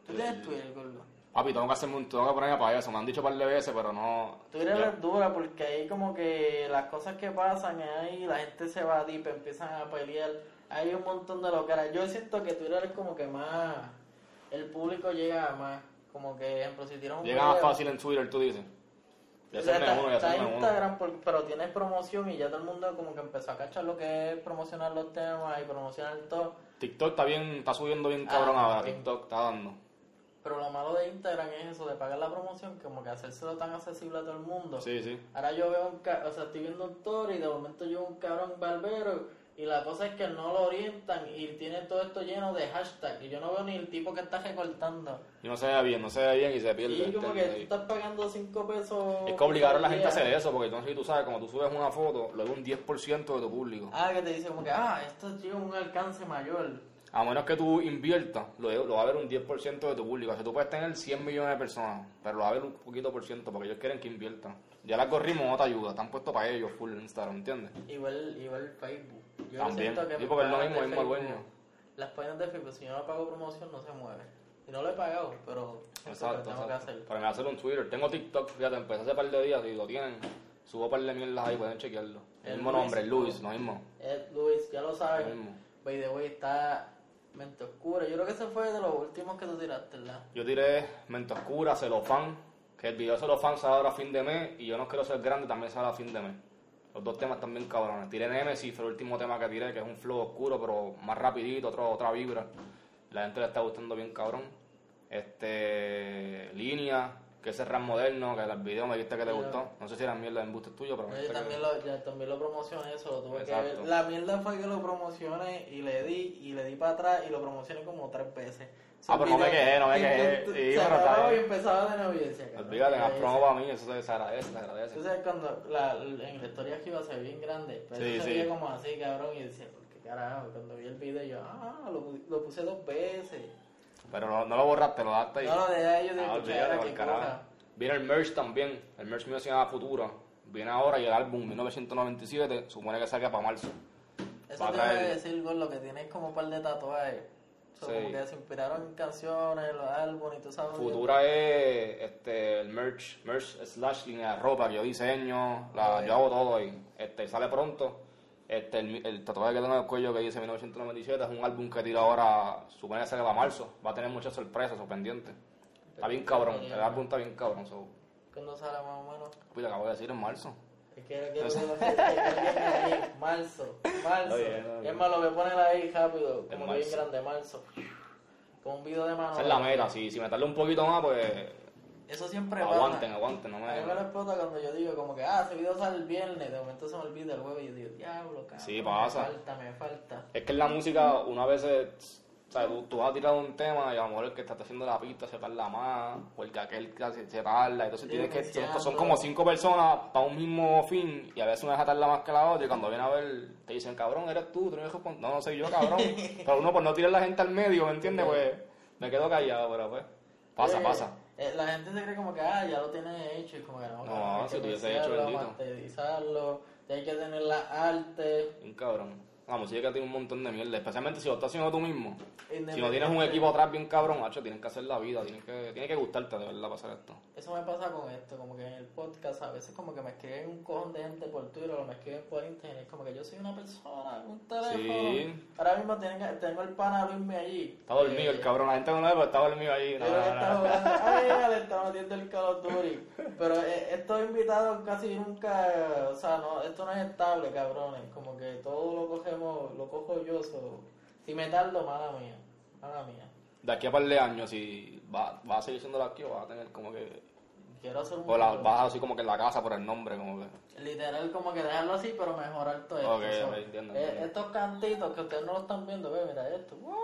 tú tienes Twitter, gordo? Papi, tengo que hacerme un, tengo que ponerme para eso. Me han dicho un par de veces, pero no. Twitter Ya. es dura porque ahí como que las cosas que pasan ahí, la gente se va deep, empiezan a pelear. Hay un montón de locaras. Yo siento que Twitter es como que más... El público llega a más. Como que, ejemplo, si tiras un Llega más fácil en Twitter, tú dices. Ya está, uno, ya uno. Instagram, por- pero tienes promoción y ya todo el mundo como que empezó a cachar lo que es promocionar los temas y promocionar todo. TikTok está bien, está subiendo bien Ah, cabrón ahora. TikTok está dando. Pero lo malo de Instagram es eso, de pagar la promoción, como que hacérselo tan accesible a todo el mundo. Sí, sí. Ahora yo veo un ca- o sea, estoy viendo un story y de momento yo un cabrón barbero y la cosa es que no lo orientan y tiene todo esto lleno de hashtag y yo no veo ni el tipo que está recortando. Y no se ve bien, no se ve bien y se pierde. Y como que ¿entiendes? tú estás pagando 5 pesos. Es que obligaron a la gente a hacer eso, porque entonces tú sabes, como tú subes una foto, luego un 10% de tu público. Ah, que te dice como que, ah, esto tiene un alcance mayor. A menos que tú inviertas, lo, lo va a ver un 10% de tu público. O sea, tú puedes tener 100 millones de personas, pero lo va a ver un poquito por ciento, porque ellos quieren que inviertan. Ya el algoritmo no te ayuda, están puestos para ellos full Instagram, ¿entiendes? Igual, igual Facebook. Yo También. siento que Sí, porque es lo mismo, dueño. Las páginas de Facebook, si yo no pago promoción, no se mueve. Y no lo he pagado, pero es Exacto, que tengo que hacer. Para mí hacer un Twitter. Tengo TikTok, fíjate, empecé hace par de días y lo tienen. Subo par de mierdas ahí, pueden chequearlo. El, El mismo Luis, nombre, Luis, lo mismo. Ed Luis, ya lo mismo. By the way, está mente oscura. Yo creo que ese fue de los últimos que tú tiraste, ¿verdad? Yo tiré Mente Oscura, Celofán, que el video de Celofán sale ahora a fin de mes y yo no quiero ser grande, también sale a fin de mes. Los dos temas también cabrones. Tiré Nemesis, fue el último tema que tiré, que es un flow oscuro, pero más rapidito, otro, otra vibra. La gente le está gustando bien cabrón. Este, Línea, que ese rap moderno, que el video me dijiste que te gustó. No sé si era mierda de embustes tuyo, pero Yo que- también lo, ya, también lo promocioné, eso lo tuve Exacto. que ver. La mierda fue que lo promocioné y le di, y le di para atrás y lo promocioné como tres veces. Ah, pero no me quejé, no me que- quejé. que- Sí, se acababa y empezaba de nuevo y Olvídate, ¿qué más es promo para mí, eso se agradece, se agradece. Tú sabes cuando la, en la historia que iba a ser bien grande, pero Sí, se sí. veía como así, cabrón, y decía, ¿por qué carajo? Cuando vi el video yo, ah, lo, lo puse dos veces. Pero no, no lo borraste, lo daste ahí. No lo dejé yo de Ah, escuchar cosa. Viene el merch también. El merch mío se llama Futura. Viene ahora y el álbum 1997 supone que saca para marzo. Eso Va te iba a traer- decir, con lo que tienes como un par de tatuajes. So, Sí. Como que se inspiraron en canciones, los álbumes y tú sabes. Futura es este, el merch, merch slash línea de ropa que yo diseño, la, yo hago todo ahí. Este, sale pronto. Este, el, el tatuaje que tengo en el cuello que dice 1997 es un álbum que tiro ahora, supone que sale para marzo. Va a tener muchas sorpresas o pendientes. Está bien cabrón, el álbum está bien cabrón. So, ¿Cuándo sale más o menos? pues acabo de decir en marzo. Es que quiero que ahí, marzo, marzo. Bien. Es más, lo voy a poner ahí rápido, como que bien grande, marzo. Con un video de mano. Esa es la meta. Si, si me tardo un poquito más, pues Eso siempre aguanten, pasa. aguanten. No A mí me me... lo explota cuando yo digo como que, ah, ese video sale el viernes, de momento se me olvida el jueves y yo digo, diablo, cabrón. Sí, pasa. Me falta, me falta. Es que en la música, una vez, o sea, tú, tú vas a tirar un tema y a lo mejor el que está haciendo la pista se tarda más, o el que aquel que se, se tarda, entonces Sí, tienes que, son, como cinco personas para un mismo fin, y a veces una deja tarda más que la otra, y cuando viene a ver, te dicen, cabrón, eres tú, tú no, respon- no, no soy yo, cabrón, pero uno por no tirar la gente al medio, ¿me entiendes? Pues me quedo callado, pero pues, pasa, Eh, pasa. Eh, la gente se cree como que, ah, ya lo tienes hecho, y como que no, No, si que tuviese hecho, bendito. masterizarlo, hay que tener la arte. Un cabrón. La música tiene un montón de mierda, especialmente si lo estás haciendo tú mismo. Si no tienes un equipo atrás bien cabrón, macho, tienes que hacer la vida, tienes que, tiene que gustarte de verdad hacer esto. Eso me pasa con esto, como que en el podcast a veces como que me escriben un cojón de gente por Twitter o me escriben por internet, como que yo soy una persona, un teléfono. Sí. Ahora mismo tienen tengo el pana Luisme allí. Está dormido el Eh, cabrón, la gente no lo ve, pero está dormido No, no, está le está metiendo el Call of Duty. Pero eh, estos invitados casi nunca, o sea, no, esto no es estable, cabrones. Como que todo lo cogemos, lo cojo yo. So. Si me tardo, mala mía. Mala mía. De aquí a par de años, si vas va a seguir siendo aquí o vas a tener como que. Quiero hacer un. O la, vas así como que en la casa por el nombre, como que. Literal, como que dejarlo así, pero mejorar todo esto. Ok, So, entiendo, eh, entiendo. estos cantitos que ustedes no lo están viendo, ve, mira esto. ¡wow!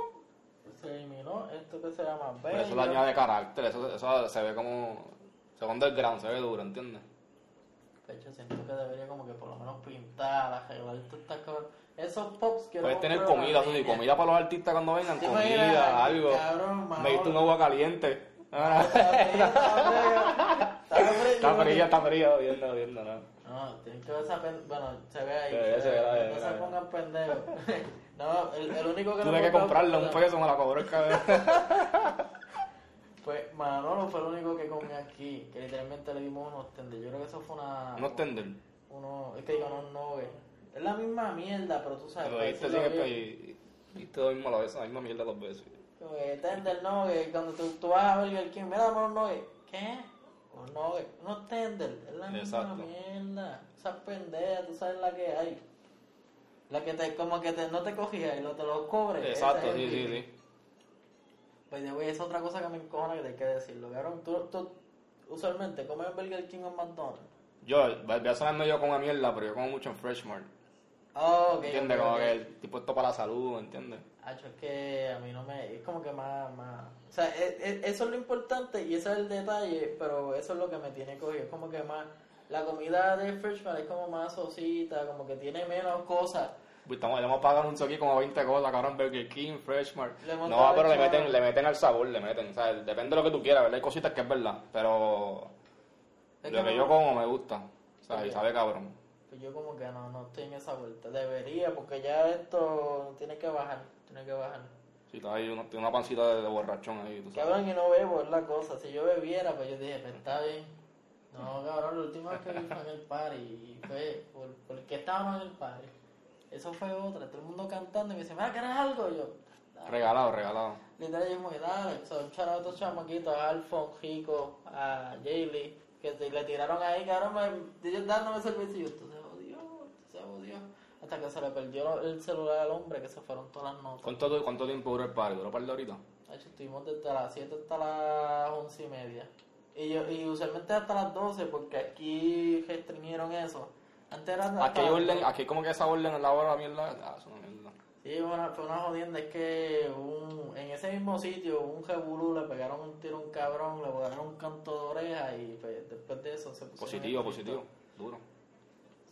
Se eliminó esto que se llama Pero eso bello. le añade carácter, eso, eso se ve como. Se ve underground, se ve duro, ¿entiendes? De hecho, siento que debería como que por lo menos pintar, arreglar todas estas cosas. Esos pops que Puedes tener comida, eso sí, comida para los artistas cuando vengan, Sí, comida, mira, algo. cabrón, Me diste un agua caliente. Está Está fría, está fría, viendo, viendo, no. No, tienen que ver esa pen... Bueno, se ve ahí. Se ve, se ve, no se ve, se se pongan pendejos. no, el, el único que Tuve no que comprarle un peso, me la cobró el cabrón. Pues Manolo fue el único que comió aquí, que literalmente le dimos unos tender. Yo creo que eso fue una... No tender. Uno, es que digo, no, no, güey. Es la misma mierda, pero tú sabes. Pero para viste, decirlo sí, que- y, te doy la vez, la misma mierda dos veces. Que tender que cuando tú, tú vas a ver el King, mira, unos nuggets. ¿Qué? Unos nuggets, unos tender. Es la misma mierda. Esas pendejas, tú sabes la que hay. La que te, como que te, no te cogía y lo, te lo cobres. Exacto, sí, sí, sí. Pues de güey, es otra cosa que me encojona que te hay que decirlo. Cabrón, tú, tú usualmente comes en Burger King o en McDonald's. Yo, voy a sonar medio con una mierda, pero yo como mucho en Freshmart. Oh, ok. ¿Entiendes? ok, Como ok. que el tipo esto para la salud, ¿entiendes? Hacho, es que a mí no me. Es como que más. más o sea, e- e- eso es lo importante y ese es el detalle, pero eso es lo que me tiene cogido. Es como que más. La comida de Freshman es como más sosita, como que tiene menos cosas. Pues Estamos, le hemos pagado un aquí como 20 cosas, cabrón, Burger King, Freshmart. No, pero le meten, le meten al sabor, le meten. O sea, depende de lo que tú quieras, ¿verdad? Hay cositas que es verdad, pero Es lo que que no- yo como me gusta. O sea, y Ok. sabe cabrón. Pues yo como que no, no estoy en esa vuelta. Debería, porque ya esto tiene que bajar, tiene que bajar. Si está ahí, uno, tiene una pancita de, de borrachón ahí, tú sabes. Cabrón, y no bebo, es la cosa. Si yo bebiera, pues yo dije, pues está bien. No, cabrón, la última vez que vi fue en el party y fue por, porque estábamos en el party. Eso fue otra, todo el mundo cantando y me dice, ¿me quieres algo? Y yo, dale. Regalado, regalado. literal, yo como que dale. Son charados estos chamaquitos, a Alfon, Jico, a Jaylee, que te- le tiraron ahí, cabrón, me, ellos dándome servicio y yo, esto se jodió, esto se jodió. Hasta que se le perdió el celular al hombre, que se fueron todas las notas. ¿Cuánto, ¿Cuánto tiempo duró el party? ¿Duró un par de? Hacho, estuvimos desde las 7 hasta las 11 y media. Y, yo, y usualmente hasta las 12 porque aquí restringieron eso. Antes era Aquí hay orden, 12. aquí como que esa orden en la hora mierda. Ah, es una mierda. Sí, fue una, fue una jodienda. Es que un, en ese mismo sitio, un jebulú, le pegaron un tiro a un cabrón, le volaron un canto de oreja y pues, después de eso se Positivo, positivo. Duro.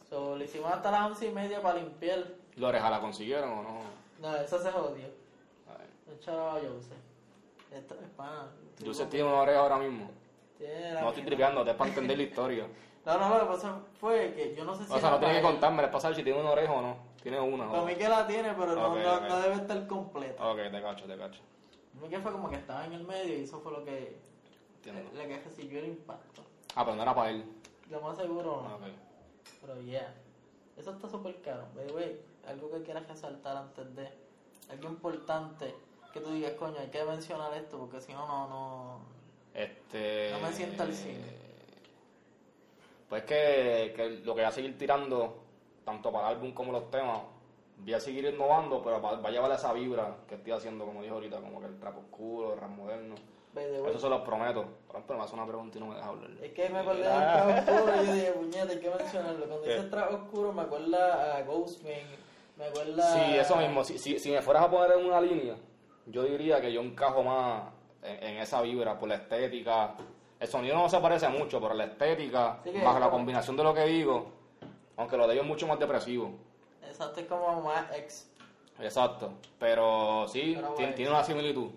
So, lo hicimos hasta las 11 y media para limpiar. ¿La oreja la consiguieron o no? No, eso se jodió. El chaval yo sé. Esto es pana. Yo se tiene una oreja ahora mismo. Tiene No estoy tripeando, es para entender la historia. No, no, lo que pasó fue que yo no sé si. O sea, no tiene que contarme, les pasa si tiene una oreja o no. Tiene una. Para ¿no? mí que la tiene, pero no, no, debe estar completa. Ok, te cacho, te cacho. Para mí que fue como que estaba en el medio y eso fue lo que. Entiendo. La que recibió el impacto. Ah, pero no era para él. Lo más seguro no. Ok. Pero yeah. Eso está súper caro. By the way, algo que quieras resaltar antes de. Algo importante que tú digas, coño, hay que mencionar esto porque si no, no, no. Este. No me sienta al cine. Pues que, que lo que voy a seguir tirando, tanto para el álbum como los temas, voy a seguir innovando, pero va, va a llevar esa vibra que estoy haciendo, como dije ahorita, como que el trap oscuro, el rap moderno. Eso se los prometo. Por ejemplo, me hace una pregunta y no me deja hablar. Es que me acordé del trap oscuro y yo dije, puñeta, hay que mencionarlo. Cuando dice trap oscuro me acuerda a Ghostman, me acuerda Sí, eso mismo. Si, si, si me fueras a poner en una línea, yo diría que yo encajo más en, en esa vibra por la estética. El sonido no se parece mucho, pero la estética, Sí que- bajo la combinación de lo que digo, aunque lo de ellos es mucho más depresivo. Exacto, es como más ex. Exacto. Pero sí, Pero tiene, una similitud.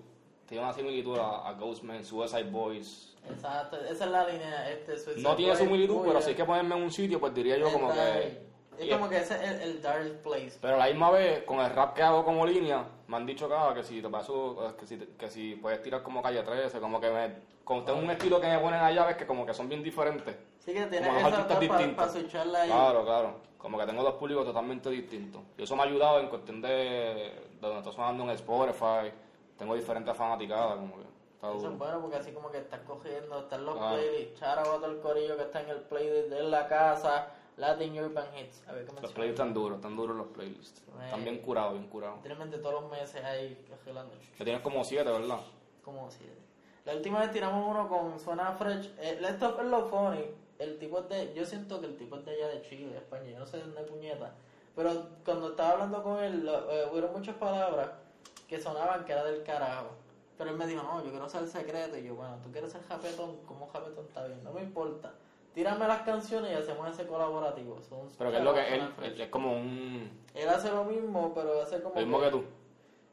Tiene una similitud a, a Ghostman, Suicide Boys. Exacto, esa es la línea. Este, No tiene similitud, pero si hay que ponerme en un sitio, pues diría yo como que... Es como que ese es el, el dark place. Pero a la misma vez, con el rap que hago como línea, me han dicho cada que si te paso, que si, que si puedes tirar como calle 13, como que me. Como tengo un estilo que me ponen allá, ves que como que son bien diferentes. Sí que tienes esa para pa switcharla ahí. Claro, claro. Como que tengo dos públicos totalmente distintos. Y eso me ha ayudado en cuestión de, de donde estoy sonando en Spotify. Tengo diferentes fanaticadas, como que está Eso es bueno porque así como que estás cogiendo, están los Claro. playlists, chara todo el corillo que está en el playlist de la casa, Latin Urban Hits. A ver qué Los playlists están duros, están duros los playlists. Están bien curados, bien curados. Literalmente todos los meses ahí cogiendo. Que tienes como siete, ¿verdad? Como si. La última vez tiramos uno con Suena Fresh. Eh, esto es lo funny. El tipo es de. Yo siento que el tipo es de allá de Chile, de España. Yo no sé de dónde puñeta. Pero cuando estaba hablando con él, eh, hubieron muchas palabras que sonaban que era del carajo. Pero él me dijo, no, yo quiero ser secreto. Y yo, bueno, tú quieres ser japetón, como japetón está bien, no me importa. Tírame las canciones y hacemos ese colaborativo. Son Pero que es lo que él, es como un. Él hace lo mismo, pero hace como. Lo mismo que tú.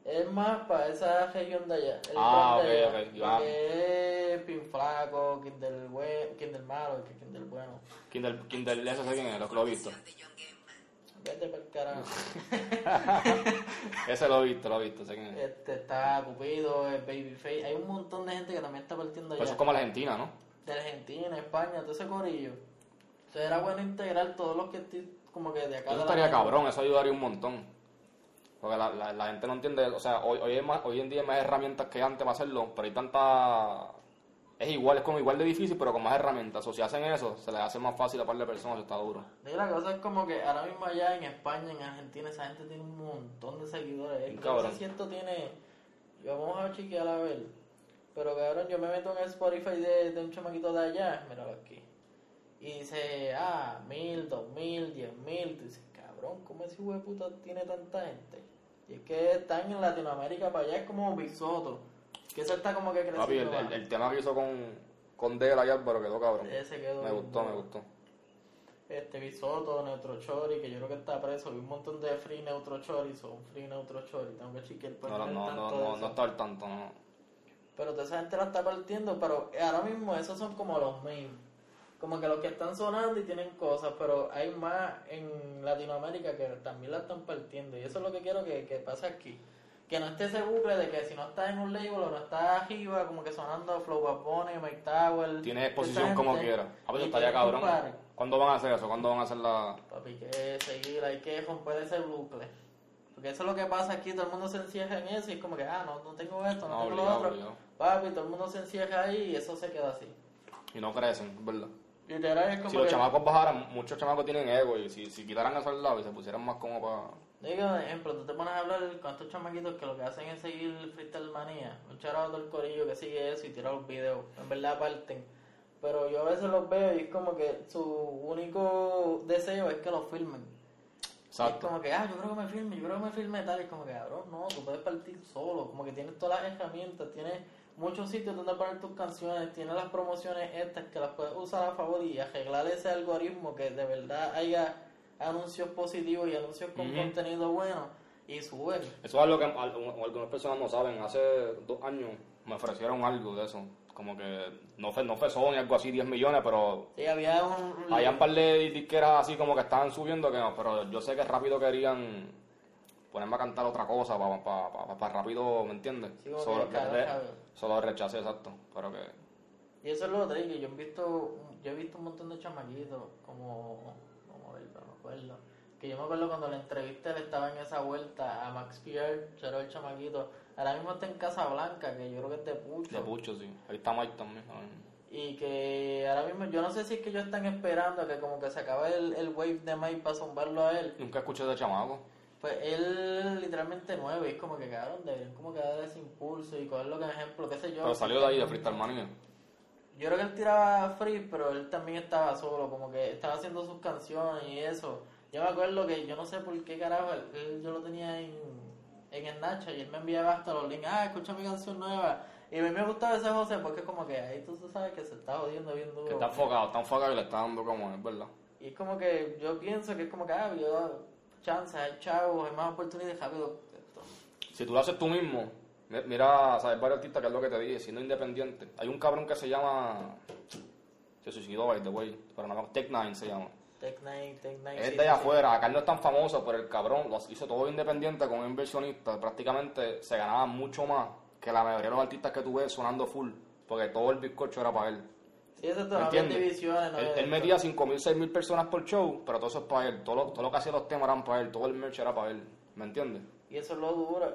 Es más para esa región de allá. El Ah, ok, allá. ok, Lo que es Pin Flaco, King del, bue- King del malo del bueno. Kindle, Kindle, ese sé quién es, lo que lo he visto. Vete para el carajo. Ese lo he visto, lo he visto, sé quién es. este está Cupido, es Babyface. Hay un montón de gente que también está partiendo Pero allá. eso es como Argentina, ¿no? De Argentina, España, todo ese corillo. Entonces era bueno integrar todos los que estoy como que de acá. Eso de estaría cabrón, eso ayudaría un montón. Porque la, la, la gente no entiende, o sea, hoy, hoy, más- hoy en día hay más herramientas que antes para hacerlo, pero hay tanta... Es igual, es como igual de difícil, pero con más herramientas. O si hacen eso, se les hace más fácil a par de personas, eso está duro. Digo, la cosa es como que ahora mismo allá en España, en Argentina, esa gente tiene un montón de seguidores. Cabrón. sé si esto tiene. Vamos a chequear a ver. Pero cabrón, yo me meto en el Spotify de, de un chamaquito de allá, míralo aquí. Y dice, ah, mil, dos mil, diez mil. Tú dices, cabrón, ¿cómo ese hijo de puta tiene tanta gente? Y es que están en Latinoamérica para allá, es como Big Soto. Que eso está como que creciendo. Papi, el, más. el- el tema que hizo con, con Dela y Álvaro quedó cabrón. Ese quedó Me bien gustó, me gustó. Este Bisoto, Neutro Chori, que yo creo que está preso. Vi un montón de Free Neutro Chori, son Free Neutro Chori. Tengo que chequear por No, no, no, tanto no, no, no está al tanto, no. Pero toda esa gente la está partiendo, pero ahora mismo esos son como los main. Como que los que están sonando y tienen cosas, pero hay más en Latinoamérica que también la están partiendo. Y eso es lo que quiero que, que pase aquí. Que no esté ese bucle de que si no está en un label o no está arriba, como que sonando Flow Bunny, Mike Tower. Tiene toda esa exposición como gente, quiera. A y ver, estaría cabrón. ¿Cuándo van a hacer eso? ¿Cuándo van a hacer la...? Papi, que seguir, hay que romper ese bucle. Porque eso es lo que pasa aquí, todo el mundo se encierra en eso y es como que, ah, no, no tengo esto, no, No, tengo lo otro. obligado. Papi, todo el mundo se encierra ahí y eso se queda así. Y no crecen, ¿verdad? Literal es como Si los que, chamacos bajaran, muchos chamacos tienen ego y si, si quitaran eso al lado y se pusieran más como para... digo, por ejemplo, tú te pones a hablar con estos chamaquitos que lo que hacen es seguir Freestyle Manía, un charado del corillo que sigue eso y tira los videos, en verdad parten. Pero yo a veces los veo y es como que su único deseo es que los filmen. Y es Exacto. como que, ah, yo creo que me filme, yo creo que me filme tal. Y es como que, cabrón, no, tú puedes partir solo. Como que tienes todas las herramientas, tienes muchos sitios donde poner tus canciones, tienes las promociones estas que las puedes usar a favor y arreglar ese algoritmo que de verdad haya anuncios positivos y anuncios con contenido bueno y suben. Eso es algo que al- al- algunas personas no saben. Hace dos años me ofrecieron algo de eso. Como que no fue, no fue Sony, algo así, 10 millones, pero Sí, había un... un- había un par de disqueras así como que estaban subiendo, que no, pero yo sé que rápido querían ponerme a cantar otra cosa para rápido, ¿me entiendes? Sí, solo, que re- solo rechacé, exacto. Pero que Y eso es lo otro, y que yo he visto, yo he visto un montón de chamaquitos, como, como ver, no me acuerdo, que yo me acuerdo cuando la entrevisté, él estaba en esa vuelta a Max Pierre, era el chamaquito, ahora mismo está en Casa Blanca, que yo creo que es de Pucho, de pucho, sí. Ahí está Mike también. y que ahora mismo, yo no sé si es que ellos están esperando que como que se acabe el, el wave de Mike para zumbarlo a él, Nunca escuché de chamaco. pues él literalmente nueve, y es como que cabrón, deberían como que dar ese impulso y cogerlo como ejemplo, qué sé yo. Pero salió de ahí de Freestyle Mania. Yo creo que él tiraba free, pero él también estaba solo, como que estaba haciendo sus canciones y eso. Yo me acuerdo que yo no sé por qué carajo, él- yo lo tenía en, en el Nacha y él me enviaba hasta los links, ah, escucha mi canción nueva. Y a mí me gustaba ese José porque es como que ahí tú sabes que se está jodiendo bien duro. Que está enfocado, está enfocado y le está dando como es, ¿verdad? Y es como que yo pienso que es como que, ah, yo, chance, hay chavos, hay más oportunidades, rápido. Si tú lo haces tú mismo, mi- mira, sabes, varios artistas que es lo que te dije, siendo independiente. Hay un cabrón que se llama. Se suicidó, by the way, pero no, Tech Nine se llama. Tech Nine, Tech Nine. Es sí, de allá sí. afuera, acá no es tan famoso, pero el cabrón lo hizo todo independiente con un inversionista. Prácticamente se ganaba mucho más que la mayoría de los artistas que tú ves sonando full, porque todo el bizcocho era para él. Sí, eso es ¿Me entiendes? divisiones. no Él, metía 5.000, 6.000 personas por show, pero todo eso es para él. Todo lo, todo lo que hacía los temas eran para él, todo el merch era para él. ¿Me entiendes? Y eso es lo duro.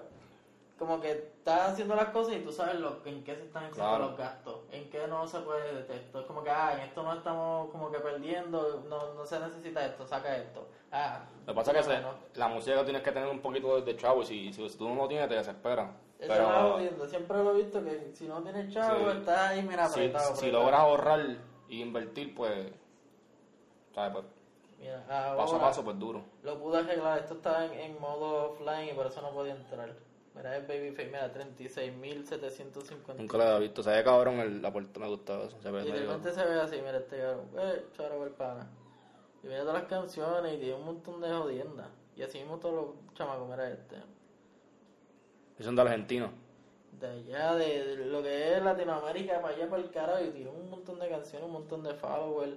Como que estás haciendo las cosas y tú sabes lo, en qué se están haciendo Claro. los gastos, en qué no se puede detectar. Es como que, ah, en esto no estamos como que perdiendo, no, no se necesita esto, saca esto. Ah, Lo que pasa es que la música tienes que tener un poquito de chavo y si, si, tú no lo tienes te desespera. Eso lo hago viendo. Siempre lo he visto que si no tienes chavo, Sí. estás ahí, mira, si, apretado. si apretado. logras ahorrar y invertir, pues, ¿sabes? Pues, Mira, ahora paso a paso, pues duro. lo pude arreglar. Esto estaba en, en modo offline y por eso no podía entrar. Mira, es Babyface, mira, 36.750. Nunca lo había visto. Se ve cabrón el, la puerta, me gusta eso. Se ve Y de repente se ve así, mira este cabrón, eh, charo el pana. Y mira todas las canciones y tiene un montón de jodiendas. Y así mismo todos los chamacos, mira este. Esos son de Argentina. De allá, de, de lo que es Latinoamérica, para allá, para el carajo, y tiene un montón de canciones, un montón de followers.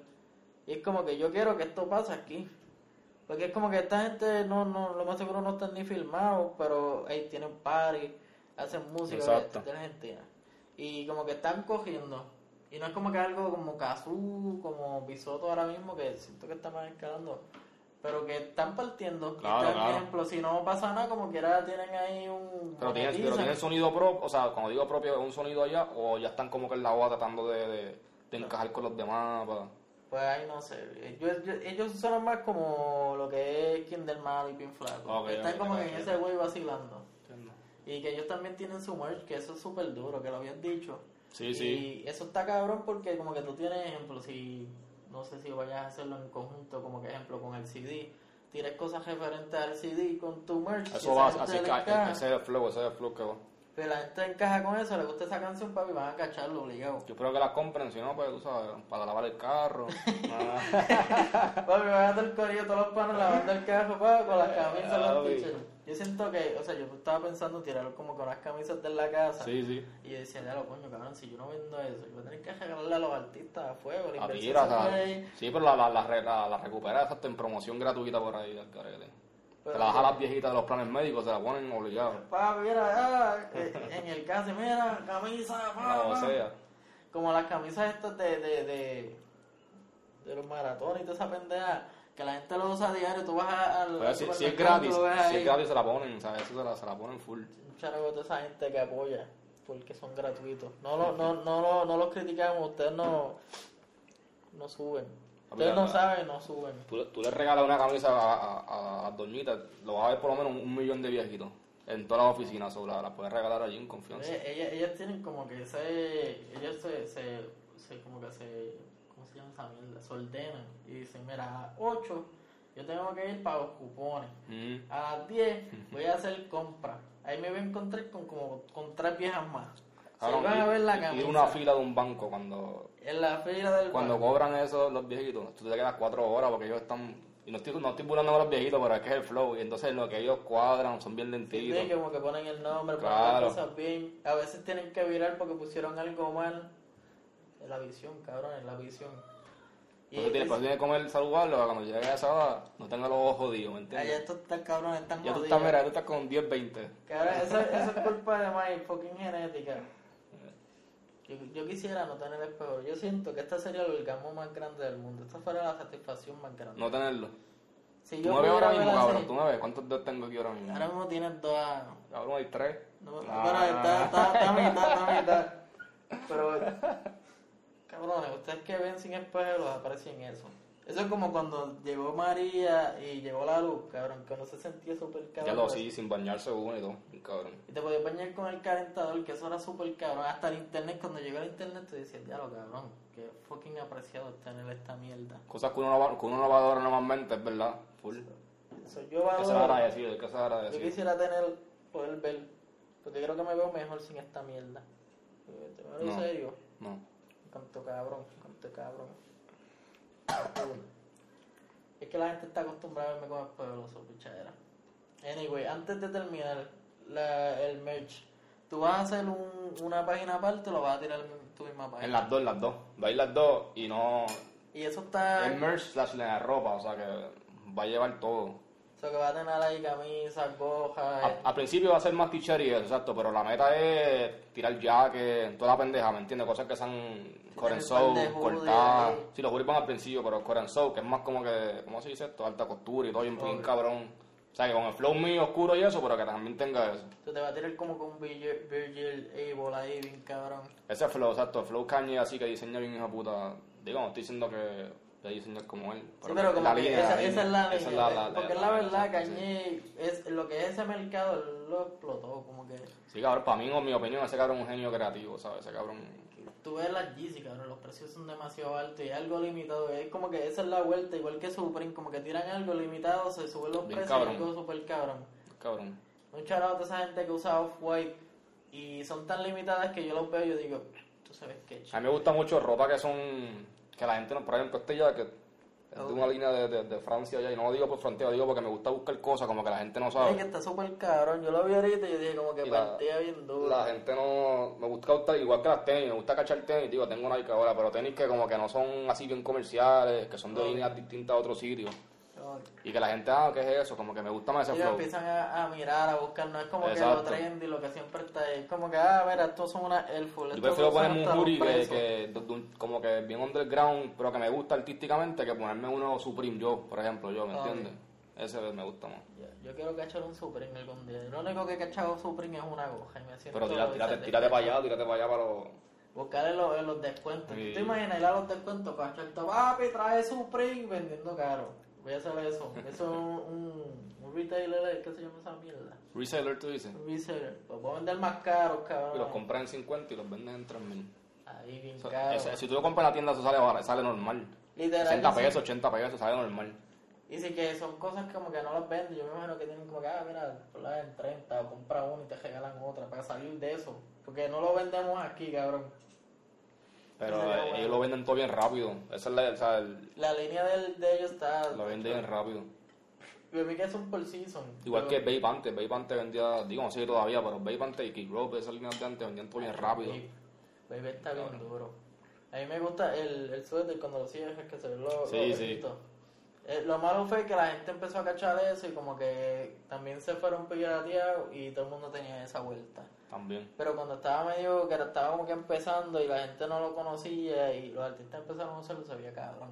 Y es como que yo quiero que esto pase aquí. Porque es como que esta gente, no, no, lo más seguro no están ni filmados, pero ahí tienen party, hacen música de, de Argentina. Y como que están cogiendo. Y no es como que algo como Kazoo, como Bisoto ahora mismo, que siento que está más escalando. Pero que están partiendo. Claro, claro. Por ejemplo, si no pasa nada, como quiera tienen ahí un... Pero tienen, pero tienen sonido propio, o sea, cuando digo propio, ¿es un sonido allá o ya están como que en la boda tratando de, de, de encajar con los demás? pa- Pues ahí no sé. Ellos, ellos- ellos suenan más como lo que es Kinderman y Pin Flaco. Están como que en ese güey vacilando. Entiendo. Y que ellos también tienen su merch, que eso es súper duro, que lo habían dicho. Sí, sí. Y eso está cabrón porque como que tú tienes ejemplo, si no sé si vayas a hacerlo en conjunto, como que ejemplo con el CD, tienes cosas referentes al CD con tu merch. y Eso va, así que ese es el flow, ese es el flow que va. Pero la gente encaja con eso, le gusta esa canción, papi, van a cacharlo obligado. Yo espero que las compren, si no, pues tú sabes, para lavar el carro. Ah, Papi, van a el corillo todos los panos lavando el carro, papi, con las camisas, los t-shirts. Yo siento que, o sea, yo estaba pensando tirar como con unas camisas de la casa. sí, sí. Y yo decía, ya lo coño, cabrón, si yo no vendo eso, yo voy a tener que regalarle a los artistas a fuego. La A inversión tira, ahí. Sí, pero la, la, la, la, la recupera en promoción gratuita por ahí, al carete. Pero- Se la baja a las viejitas de los planes médicos, se la ponen obligados. Papi, mira, eh, en el caso, mira, camisa, pa, No, sea, Como las camisas estas de, de, de, de los maratones y toda esa pendeja, que la gente lo usa a diario, tú vas a- al pues, si, si es gratis, si es gratis se la ponen, ¿sabes? Eso se la, se la ponen full. Un charago de toda esa gente que apoya, porque son gratuitos. No, lo, no, no, lo- no los criticamos, ustedes no, no suben. Ustedes no saben, no suben. Tú, tú le regalas una camisa a, a, a las doñitas, lo vas a ver por lo menos un, un millón de viejitos en todas las oficinas, so, la, la puedes regalar allí en confianza. Ellas, ellas, ellas tienen como que ese, ellas se, se, se, como que se, ¿cómo se llama esa mierda? Se ordenan y dicen, mira, a las 8 yo tengo que ir para los cupones. Mm. A las 10 voy a hacer compra. Ahí me voy a encontrar con como con tres viejas más. Se Cabrón, van a ver la y- y camisa. una fila de un banco cuando En la fila del cuando cobran eso los viejitos, tú te quedas cuatro horas porque ellos están... Y no estoy, no estoy burlando a los viejitos, pero es que es el flow. Y entonces lo que ellos cuadran son bien Sí, lentitos. como que ponen el nombre, ponen Claro. las cosas bien. A veces tienen que virar porque pusieron algo mal. Es la visión, cabrón, es la visión. Y Entonces tienes, es- tienes que comer saludable para cuando llegue a esa edad no tenga los ojos jodidos, ¿me allá entiendes? estos están cabrones, están Ya tú jodidos. estás, mira, tú estás con 10, 20. Cabrón, eso, eso es culpa de my fucking genética. Yo, yo quisiera no tener espejo. Yo siento que este sería el orgasmo más grande del mundo. Esta fuera la satisfacción más grande. No tenerlo. si Tú yo me ves ahora mismo, cabrón. Tú me ves. ¿Cuántos dedos tengo aquí ahora mismo? Ahora mismo tienes dos a... Cabrón, hay tres. No, Ah. Bueno, está, está, está a mitad, está a mitad. Pero, cabrones, ustedes que ven sin espejo aprecian eso. Eso es como cuando llegó María y llegó la luz, cabrón, que uno se sentía súper cabrón. Ya lo sí, sin bañarse uno y todo. Cabrón. Y te podías bañar con el calentador, que eso era súper cabrón. Hasta el internet, cuando llegó el internet, te decías, ya lo cabrón, que fucking apreciado tener esta mierda. Cosas que uno, no va, que uno no valora normalmente, es verdad. Full. Eso yo Hay que valoro. agradecido, que Yo agradecido. quisiera tener, poder ver, porque creo que me veo mejor sin esta mierda. Te veo en No. serio. No. Canto cabrón, canto cabrón. Es que la gente está acostumbrada a verme con el puebloso, pichadera. Anyway, antes de terminar la, el merch, ¿tú vas a hacer un, una página aparte o lo vas a tirar en tu misma página? En las dos, en las dos. Va a ir las dos y no. Y eso está... Es merch slash la ropa, o sea que va a llevar todo. O sea, que va a tener ahí camisas, gojas... A- al principio va a ser más t-shirt y eso, exacto, pero la meta es tirar jacket, toda la pendeja, ¿me entiendes? Cosas que sean core and Tener un par sew, de hoodies cortadas. Sí, los hoodies van al principio, pero core and sew, que es más como que, ¿cómo se dice esto? Alta costura y todo, bien, bien Obvio. cabrón. O sea, que con el flow mío oscuro y eso, pero que también tenga eso. Tú te va a tirar como con un Virgil, Virgil Abel ahí, bien cabrón. Ese flow, exacto, flow Kanye así que diseña bien hijo de puta. Digo, no estoy diciendo que a diseñar como él. Sí, pero como la que línea, esa, es la esa la- la- porque la- verdad. Kanye, es, lo que es ese mercado, lo explotó. Como que Sí, cabrón, para mí, en mi opinión, ese cabrón es un genio creativo, ¿sabes? Ese cabrón. tú ves las Yeezy, cabrón, los precios son demasiado altos y algo limitado. Es como que esa es la vuelta, igual que Supreme, como que tiran algo limitado, se suben los Bien precios y cabrón. algo super cabrón. Cabrón. Un charado de esa gente que usa Off-White y son tan limitadas que yo los veo y yo digo, tú sabes qué A mí me gusta mucho ropa que son. Que la gente no. Por ejemplo, este ya que. Es de una línea de, de, de Francia ya, y no lo digo por frontera, lo digo porque me gusta buscar cosas como que la gente no Es sabe. que está súper cabrón. Yo lo vi ahorita y yo dije como que partía bien duro. La gente no. Me gusta gustar, igual que las tenis, me gusta cachar tenis, digo, tengo Nike ahora, pero tenis que como que no son así bien comerciales, que son de líneas distintas a otros sitios. Y que la gente, ah, ¿qué es eso? Como que me gusta más ese Ellos flow. empiezan a, a mirar, a buscar, no es como que Exacto. lo trendy, lo que siempre está ahí. Es como que, ah, mira, estos son unas Airful. Yo estos prefiero ponerme un hoodie que, que como que bien underground, pero que me gusta artísticamente, que ponerme uno Supreme yo, por ejemplo, yo, ¿me Ok. entiendes? Ese me gusta más. Yo, yo quiero cachar un Supreme algún día. Lo único que he cachado Supreme es una goja y me siento... Pero tírate, tírate, tírate para allá, tírate para allá para los... Buscarle los, en los descuentos. Sí. ¿Tú te imaginas ir a los descuentos, cachar papi, trae Supreme vendiendo caro? Voy a hacer eso. Eso es un, un, retailer, ¿qué se llama esa mierda? Reseller, tú dices. Un reseller. Pues voy a vender más caros, cabrón. Y los compras en 50 y los venden en 3000. Ahí bien O sea, caro. ese- si tú lo compras en la tienda, eso sale, barato, sale normal. Literal. 60 yo sí- pesos, 80 pesos, sale normal. Y si que son cosas como que no las venden, yo me imagino que tienen como que, ah, mira, ponla en 30 o compra una y te regalan otra para salir de eso. Porque no lo vendemos aquí, cabrón. Pero eh, ellos lo venden todo bien rápido. Esa es la, o sea, el- La línea del, de ellos está... lo venden bien rápido. Yo vi que es un por season. Igual que Babe antes. Babe antes vendía, digo, no sé todavía, pero Babe antes y Kick Rope, esas líneas de antes vendían todo bien rápido. Babe, Babe está bien duro. A mí me gusta el, el suéter cuando lo cierras, que se ve lo, Sí, lo sí. bonito. Eh, lo malo fue que la gente empezó a cachar eso y como que también se fueron pirateados y todo el mundo tenía esa vuelta. También. Pero cuando estaba medio, que estaba como que empezando y la gente no lo conocía y los artistas empezaron a usarlo, se veía cabrón.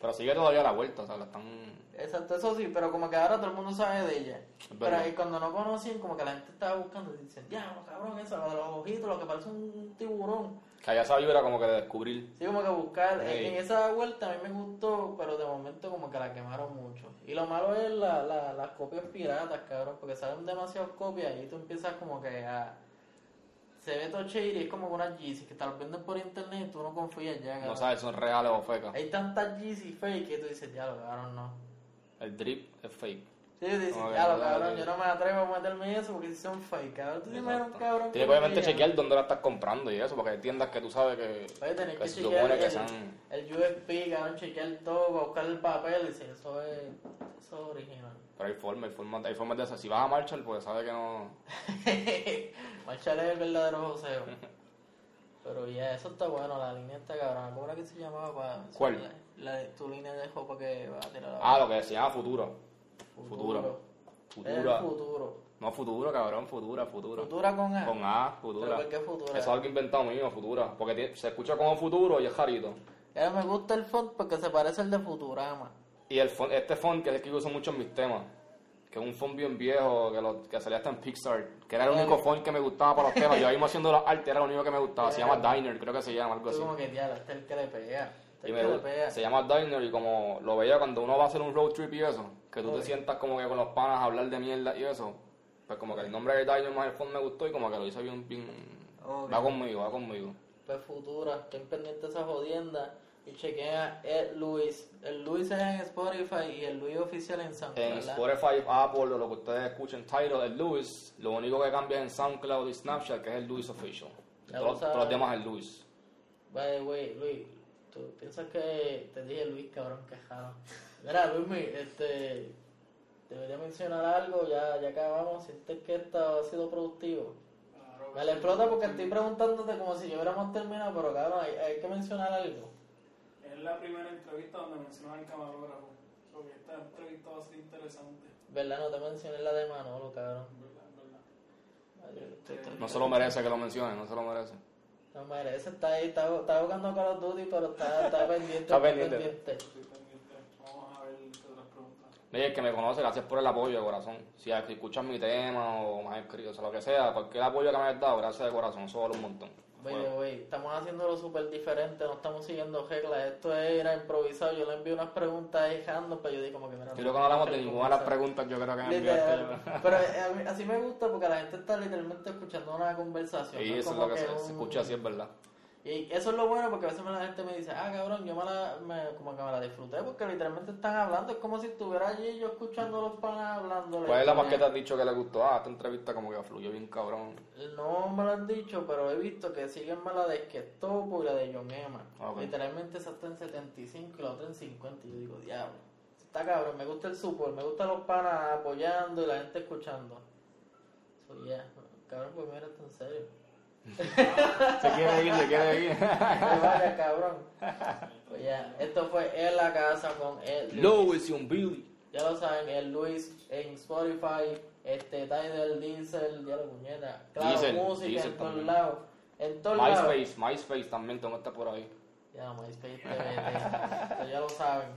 Pero sigue todavía la vuelta, o sea, la están... Exacto, eso sí, pero como que ahora todo el mundo sabe de ella. Pero ahí cuando no conocían, como que la gente estaba buscando y dicen, diablo, cabrón, eso, lo de los ojitos, lo que parece un tiburón. Que haya esa vibra como que de descubrir. Sí, como que buscar. En- esa vuelta a mí me gustó, pero de momento como que la quemaron mucho. Y lo malo es la, la, las copias piratas, cabrón, porque salen demasiadas copias y tú empiezas como que a... Se ve todo shady, es como unas Yeezys que te las venden por internet y tú no confías ya, cabrón. No sabes son reales o fecas. Hay tantas Yeezys fake que tú dices, ya lo cabrón, no. El drip es fake. Sí, que ya lo no, cabrón, yo no me atrevo a meterme en eso porque si son fake, cabrón. Tú dime un cabrón. Tienes que obviamente chequear dónde la estás comprando y eso, porque hay tiendas que tú sabes que, Oye, tenés que que se chequear supone que el, sean... el USP, cabrón, chequear todo, para buscar el papel y decir, eso es, eso es original. Pero hay formas, hay formas, hay formas de hacer. Si vas a Marshall, pues sabes que no... Marshall es el verdadero joseo. Pero ya, eso está bueno, la línea está cabrón. ¿Cómo era que se llamaba? Para ¿Cuál? La, la tu línea de ropa que va a tirar Ah, lo que se llama futuro. El futuro. No futuro, cabrón, futura, futura. Futura con A. Con A, ¿Pero futura. por qué futura? Eso es algo inventado mío, futura. Porque se escucha como futuro y es jarito. Ya me gusta el font porque se parece al de Futurama. Y el font- este font que es el que yo uso mucho en mis temas, que es un font bien viejo, que, lo, que salía hasta en Pixar, que era el único font que me gustaba para los temas. Yo ahí mismo haciendo los artes era lo único que me gustaba. Se llama Diner, creo que se llama, algo así. como que ya, este es el que le pega. Y me se llama Diner y como lo veía cuando uno va a hacer un road trip y eso, que tú te sientas como que con los panas a hablar de mierda y eso, pues como que el nombre de Diner más el font me gustó y como que lo hice bien, bien... Va conmigo, va conmigo. Pues Futura, estén pendientes de esa jodienda. Y chequea el Luis. El Luis es en Spotify y el Luis oficial en SoundCloud. En ¿verdad? Spotify, Apple, o lo que ustedes escuchen, Tidal, el Luis. Lo único que cambia es en SoundCloud y Snapchat, que es el Luis Official. Todos, todos los demás es el Luis. By the way, Luis, tú piensas que te dije Luis, cabrón, que jaro. Mira, Luis, mi, este. Debería mencionar algo, ya, ya acabamos. ¿Sientes que esto ha sido productivo? Claro, Me la explota porque estoy preguntándote como si ya hubiéramos terminado, pero cabrón, hay, hay que mencionar algo. Es la primera entrevista donde mencionan al camarógrafo. Porque esta entrevista va a ser interesante. ¿Verdad? No te mencioné la de Manolo, cabrón. ¿Verdad? ¿Verdad? Ay, yo estoy- estoy- No se lo merece que lo mencione, no se lo merece. No merece, está ahí, está, está jugando Call of Duty, pero está, está pendiente. Está pendiente. Pendiente. Vamos a ver otras preguntas. Oye, el que me conoce, gracias por el apoyo de corazón. Si escuchas mi tema o me has escrito, o sea, lo que sea, cualquier apoyo que me hayas dado, gracias de corazón, eso vale un montón. Oye, güey, estamos haciéndolo súper diferente, no estamos siguiendo reglas. Esto era improvisado. Yo le envié unas preguntas ahí random, pero yo dije como que mira. Yo que no hablamos de ninguna de las preguntas, yo creo que me enviaste. Pero eh, así me gusta porque la gente está literalmente escuchando una conversación. Y no eso es lo que se, se un- escucha así, es verdad. Y eso es lo bueno porque a veces la gente me dice, ah, cabrón, yo me la, me, como que me la disfruté porque literalmente están hablando. Es como si estuviera allí yo escuchando a los panas hablando. ¿Cuál es la más que te has dicho que le gustó? Ah, esta entrevista como que fluyó bien cabrón. No me lo han dicho, pero he visto que siguen más la de Esquestopo y la de John Emma. Ok. Literalmente esa está en 75 y la otra en 50. Y yo digo, diablo. Está cabrón, me gusta el support, me gustan los panas apoyando y la gente escuchando. So, yeah. Cabrón, pues mira, en serio. Se quiere ir, se quiere ir. Vaya, cabrón. Pues ya, esto fue En la Casa con el Louis y un Billy. Ya lo saben, el Luis en Spotify, este Tidal, Diesel, ya la puñeta. Claro, Diesel, música Diesel en todos lados. En todos lados. MySpace, MySpace también tengo que estar por ahí. Ya, MySpace TV, esto ya lo saben.